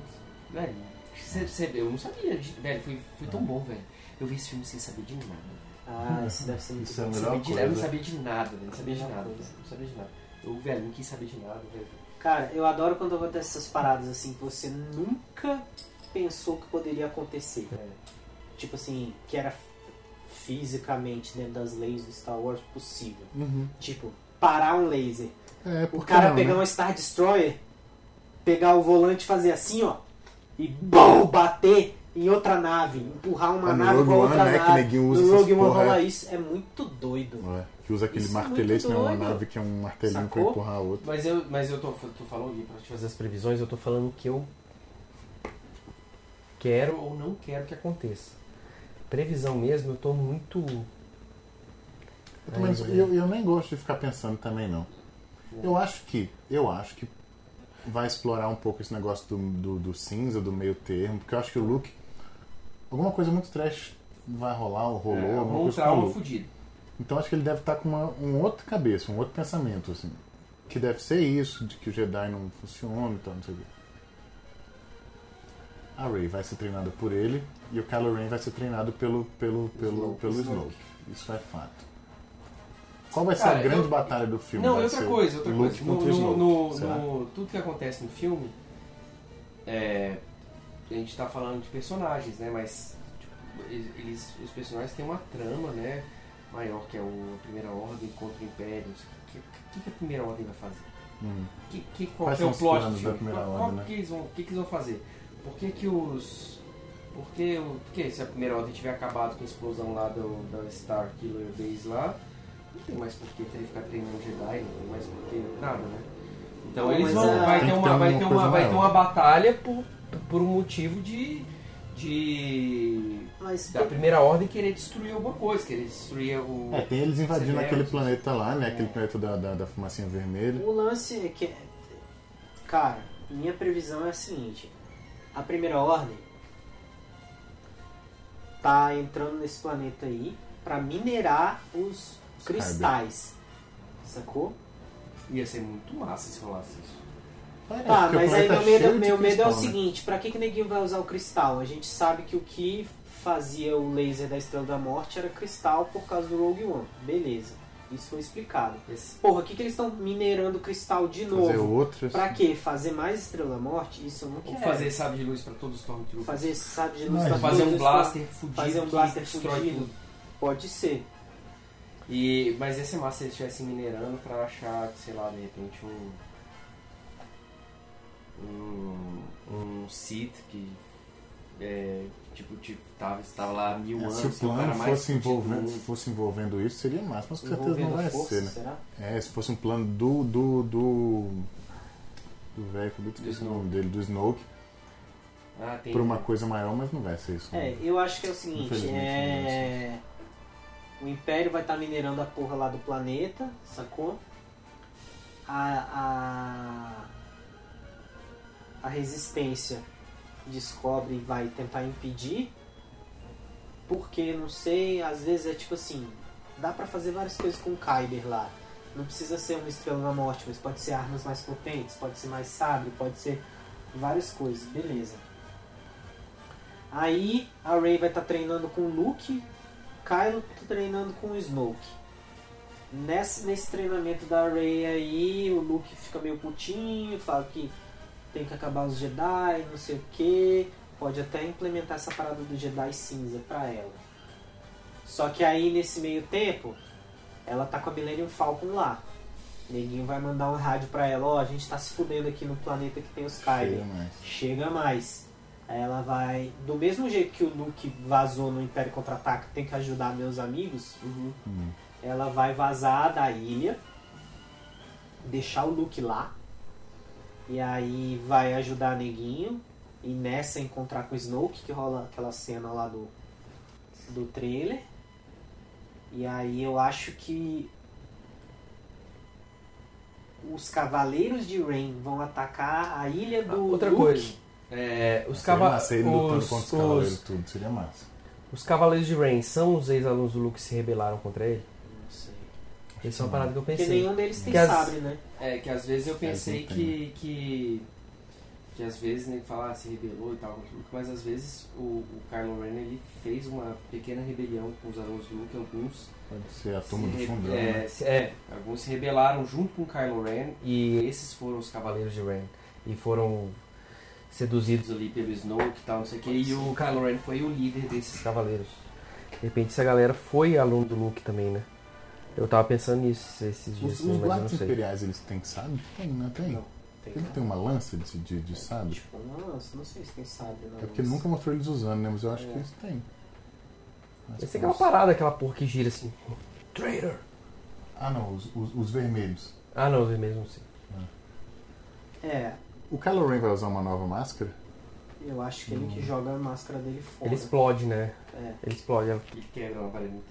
Velho, você, você- eu não sabia, velho, foi, foi tão bom, velho. Eu vi esse filme sem saber de nada. Ah, isso deve ser muito Isso é a bom. Melhor sabia de eu não sabia de nada, velho. Não sabia de nada, velho. Não sabia de nada. Eu, velho, não quis saber de nada, velho. Cara, eu adoro quando acontecem essas paradas assim que você nunca pensou que poderia acontecer. É. Tipo assim, que era fisicamente dentro das leis do Star Wars possível. Uhum. Tipo, parar um laser. É, O cara não, pegar né? um Star Destroyer, pegar o volante e fazer assim, ó, e BOM! bater em outra nave, empurrar uma Ah, nave Rogue com One, outra né, que nave. neguinho usa no Rogue One porra, rola é. isso, é muito doido. É, que usa aquele Isso é martelete, muito né? Uma nave que é um martelinho pra Sacou? empurrar a outra. Mas eu, mas eu tô, tô falando aqui pra te fazer as previsões, eu tô falando que eu quero ou não quero que aconteça. Previsão mesmo, eu tô muito. Eu, também- Ainda, eu, eu nem gosto de ficar pensando também, não. Eu acho que, eu acho que vai explorar um pouco esse negócio do, do, do cinza, do meio termo, porque eu acho que o Luke, alguma coisa muito trash vai rolar, ou rolou, é, alguma um coisa trauma Luke. fudido. Então acho que ele deve estar com uma, um outro cabeça, um outro pensamento, assim. Que deve ser isso, de que o Jedi não funciona e tal, não sei o quê. A Rey vai ser treinada por ele e o Kylo Ren vai ser treinado pelo, pelo, pelo, Snoke. pelo Snoke. Isso é fato. Qual vai ser Cara, a grande eu- batalha do filme? Não, Vai outra coisa, outra Luke coisa. No, no, Snoke, no- no- tudo que acontece no filme, é, a gente tá falando de personagens, né? Mas tipo, eles, os personagens têm uma trama, né? Maior que é o a Primeira Ordem contra o Império. O que, que, que a Primeira Ordem vai fazer? Hum. Que, que, qual Quais é são o os plot do planos da filme? Primeira Qual, Ordem, qual né? que eles vão, o que, que eles vão fazer? Por que, que os. Por que, o- por que se a Primeira Ordem tiver acabado com a explosão lá do, da Star Killer Base lá, não tem mais por que ele ficar treinando Jedi, não tem mais por que nada, né? Então Não, eles vão. é- Vai ter uma, vai ter uma, vai ter uma batalha por, por um motivo de. de. Mas da Primeira Ordem querer destruir alguma coisa, querer destruir o. É, tem eles invadindo aquele planeta lá, né? Aquele planeta da, da, da fumacinha vermelha. o lance é que. Cara, minha previsão é a seguinte: a primeira ordem tá entrando nesse planeta aí pra minerar os Os cristais. Sacou? Ia ser muito massa se rolasse isso. É, Tá, o mas aí meu medo, de meu medo é o cristal, né? seguinte, pra que que neguinho vai usar o cristal? A gente sabe que o que fazia o laser da Estrela da Morte era cristal por causa do Rogue One. Beleza, isso foi explicado. Esse- Porra, o que que eles estão minerando cristal de Fazer novo? outras. Pra quê? Fazer mais Estrela da Morte? Isso eu não Ou quero. fazer sabe de luz pra todos os Stormtroopers. Fazer sabe de luz Mas pra fazer todos um os blaster fudido fazer um blaster fudido. tudo. Pode ser. E, mas ia ser massa se eles estivessem minerando pra achar, sei lá, de repente um. Um. Um Sith que. É, tipo, tipo tava, estava lá há mil É, anos. se o é plano mais fosse envolvendo, mundo. fosse envolvendo isso, seria massa, mas com certeza não vai força, ser, né? será? É, se fosse um plano do. do. do. do velho, de esquecer o nome dele, do Snoke, Ah, tem. por uma coisa maior, mas não vai ser isso. É, né? eu acho que é o seguinte, é... O Império vai estar minerando a porra lá do planeta, sacou? A, a, a resistência descobre e vai tentar impedir. Porque, não sei, às vezes é tipo assim, dá pra fazer várias coisas com o Kyber lá. Não precisa ser uma estrela da morte, mas pode ser armas mais potentes, pode ser mais sabre, pode ser várias coisas, beleza. Aí a Rey vai estar treinando com o Luke, Kylo tá treinando com o Snoke. Nesse, nesse treinamento da Rey aí, o Luke fica meio putinho, fala que tem que acabar os Jedi, não sei o que. Pode até implementar essa parada do Jedi cinza pra ela. Só que aí nesse meio tempo, ela tá com a Millennium Falcon lá. Neguinho vai mandar um rádio pra ela, ó, a gente tá se fudendo aqui no planeta que tem os Kyber. Chega mais. Chega mais. Aí ela vai. Do mesmo jeito que o Luke vazou no Império Contra-Ataca, tem que ajudar meus amigos. Hum. Ela vai vazar da ilha, deixar o Luke lá. E aí vai ajudar Neguinho. E nessa encontrar com o Snoke, que rola aquela cena lá do, do trailer. E aí eu acho que os Cavaleiros de Rain vão atacar a ilha do Ah, Outra Luke. coisa. É, os, Seria cava massa ele lutando os, os cavaleiros os, tudo, seria massa. os Cavaleiros de Rain são os ex-alunos do Luke que se rebelaram contra ele? Não sei. Essa é uma parada que eu Porque pensei. nenhum deles tem Que as- sabre, né? É, que às vezes eu pensei que, que. Que às vezes nem falar se rebelou e tal, mas às vezes o, o Kylo Ren ele fez uma pequena rebelião com os alunos do Luke, alguns. Pode ser a turma se do fundão, é, né? é, alguns se rebelaram junto com o Kylo Ren e esses foram os Cavaleiros de Rain. E foram seduzidos ali pelo Snoke e tal, não sei o que, e o Kylo Ren foi o líder desses esses cavaleiros. De repente essa galera foi aluno do Luke também, né? Eu tava pensando nisso esses dias, Os, assim, os mas eu não guardas sei. imperiais, eles têm sabre? Tem, não tem? Não. Tem, Ele tem uma lança de, de, de sabre? Tipo, nossa, não sei se tem sabre. Não, É porque nunca mostrou eles usando, né? Mas eu acho É. que eles têm. Mas Esse é aquela os- parada, aquela porra que gira assim. Traitor! Ah, não, os, os, os vermelhos. Ah não, eu mesmo não sei. É, O Kylo Ren vai usar uma nova máscara? eu acho que ele Hum. que joga a máscara dele fora. Ele explode, né? É. Ele explode. ela- que quebram uma parede no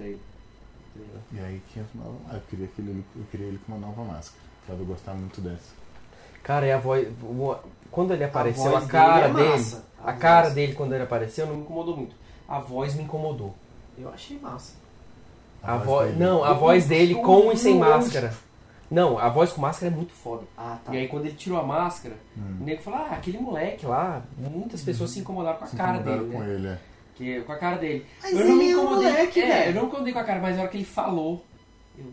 E aí que ah, eu queria, que ele, eu queria ele com uma nova máscara. Pra eu gostar muito dessa. Cara, e a voz. o- Quando ele apareceu, voz a, cara dele é dele. A voz- cara dele quando ele apareceu, Não me incomodou muito. A voz me incomodou. Eu achei massa. A voz, dele- não, a voz dele com e sem máscara. Não, a voz com máscara é muito foda. Ah, tá. E aí quando ele tirou a máscara, Hum. o nego falou, ah, aquele moleque lá, muitas pessoas se incomodaram com a Se cara dele, com né? ele, é. Que, com a cara dele. Mas eu não me é um incomodei. moleque, é, velho. eu não me incomodei com a cara, mas na hora que ele falou. Eu,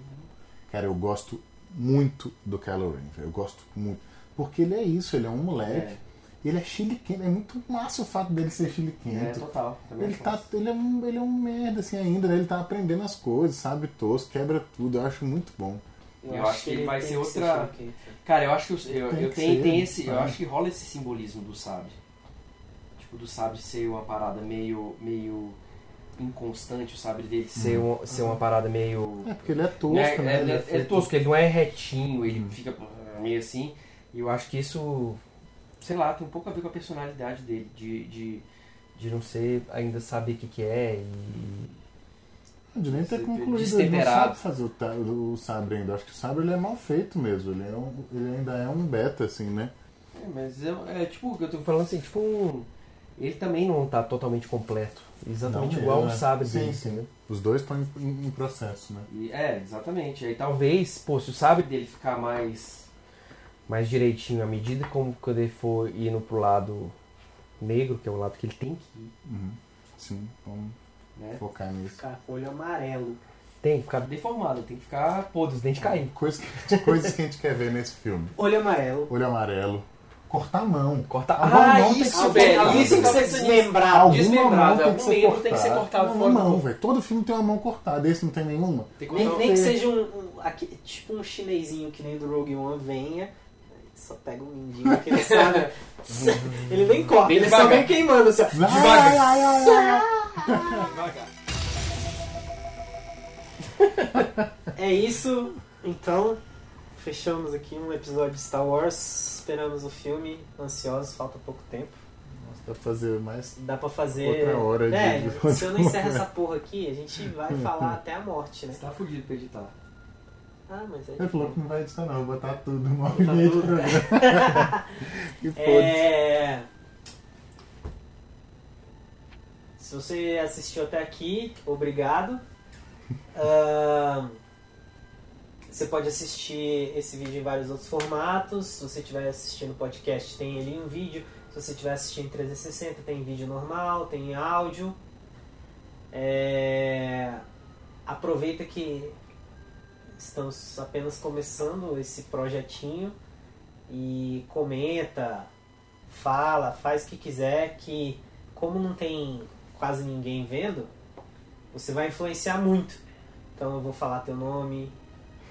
Cara, eu gosto muito do Kylo Ren, velho. Eu gosto muito. Porque ele é isso, ele é um moleque. é, E ele é chiliquento. É muito massa o fato dele ser é, chiliquento. total. Também Ele, tá, massa. ele, é um, ele é um merda assim ainda, né? Ele tá aprendendo as coisas, sabe tosco, quebra tudo. Eu acho muito bom. Eu acho que ele vai ser outra- chiliquento. Cara, eu acho que eu, eu, Tem eu que tenho, ser, tem esse. Eu é. acho que rola esse simbolismo do sabre. Tipo, do sabre ser uma parada meio. meio inconstante, o sabre dele Ser, um, ser uma parada meio. É, porque ele é tosco, Né, né? é, Ele é- é feito- tosco, ele não é retinho, ele Hum. fica meio assim. E eu acho que isso, sei lá, tem um pouco a ver com a personalidade dele, de, de De não ser ainda saber o que, que é e. De nem ter Você- concluído, ele não sabe fazer o, o sabre ainda. Acho que o sabre ele é mal feito mesmo. Ele, é um, ele ainda é um beta, assim, né? É, mas eu- é tipo, eu tô Tô falando assim, tipo um. Ele também não tá totalmente completo. Exatamente Não igual mesmo, o sabre Sim, dele, sim. entendeu? Os dois estão em, em- processo, né? e- é, exatamente. Aí talvez pô, se o sabre dele ficar mais. mais direitinho, à medida como quando ele for indo pro lado negro, que é o lado que ele tem que ir, Uhum. Sim, vamos Né? focar nisso. Ficar com o olho amarelo. tem que ficar Deformado, tem que ficar. pô, dos dentes cair. Coisas que, coisas que a gente quer ver nesse filme. Olho amarelo. Olho amarelo. Cortar a mão. Cortar. A mão Ah, não tem que isso, ser velho! cortada. Isso que você desmembrado. Alguma desmembrado, mão tem algum que ser cortada. tem que ser cortado Não, fora mão, velho. Todo filme tem uma mão cortada. Esse não tem nenhuma. Tem que Nem, nem que seja um, um- aqui- tipo um chinesinho que nem do Rogue One venha. Só pega um mindinho que ele sabe. ele nem corta, ele só devagar. vem queimando assim. ó. Ai, ai, ai, ai. É isso. Então, fechamos aqui um episódio de Star Wars. Esperamos o filme, ansiosos, falta pouco tempo. Dá pra fazer mais. Dá pra fazer. Outra hora de- é, de- se eu não encerro essa porra aqui, a gente vai falar até a morte, né? Você tá fudido pra editar. Ah, mas é. Ele falou que não vai editar, não, vou botar tudo no movimento. tudo. Que foda É... Se você assistiu até aqui, obrigado. Ahn, Você pode assistir esse vídeo em vários outros formatos. Se você estiver assistindo podcast, tem ele em vídeo. Se você estiver assistindo em 360, tem vídeo normal, tem áudio. É, Aproveita que estamos apenas começando esse projetinho e comenta, fala, faz o que quiser, que como não tem quase ninguém vendo, você vai influenciar muito. Então eu vou falar teu nome,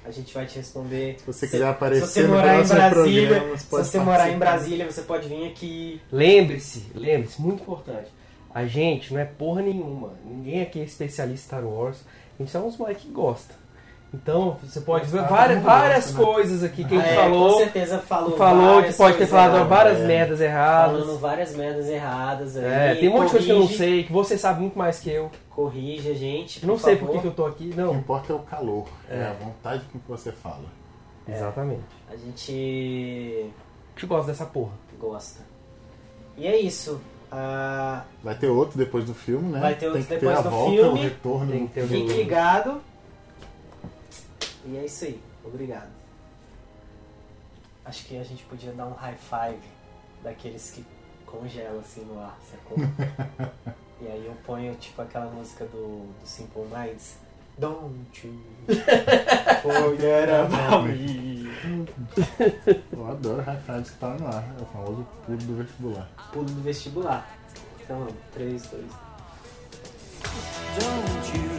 a gente vai te responder. Se você Se- quiser aparecer se você no morar em Brasília, programa, você Se você morar em. Brasília, você pode vir aqui. Lembre-se, lembre-se, muito importante. A gente não é porra nenhuma. Ninguém aqui é especialista em Star Wars. A gente é uns moleques que gosta. Então, você pode ver Ah, várias, várias gosta, né? coisas aqui que a gente É, falou. Com certeza falou. falou que pode ter falado erradas. várias é. merdas erradas. Falando várias merdas erradas aí. É, tem um monte de coisa que eu não sei, que você sabe muito mais que eu. Corrige a gente. Não por sei favor. por que que eu tô aqui. O que Não. importa é o calor, é, É. a vontade com que você fala. Exatamente. A gente Eu gosto dessa porra. gosta. E é isso. Ah, Vai ter outro depois do filme, né? Vai ter outro Tem que depois ter a do volta, filme. o retorno. Tem que ter o fique do- ligado. E é isso aí. Obrigado. Acho que a gente podia dar um high five daqueles que congelam assim no ar, sacou? e aí eu ponho tipo aquela música do, do Simple Minds. Don't you forget about me. Eu adoro high fives que tá no ar. É o famoso pulo do vestibular. Pulo do vestibular. Então, 3, 2. Don't you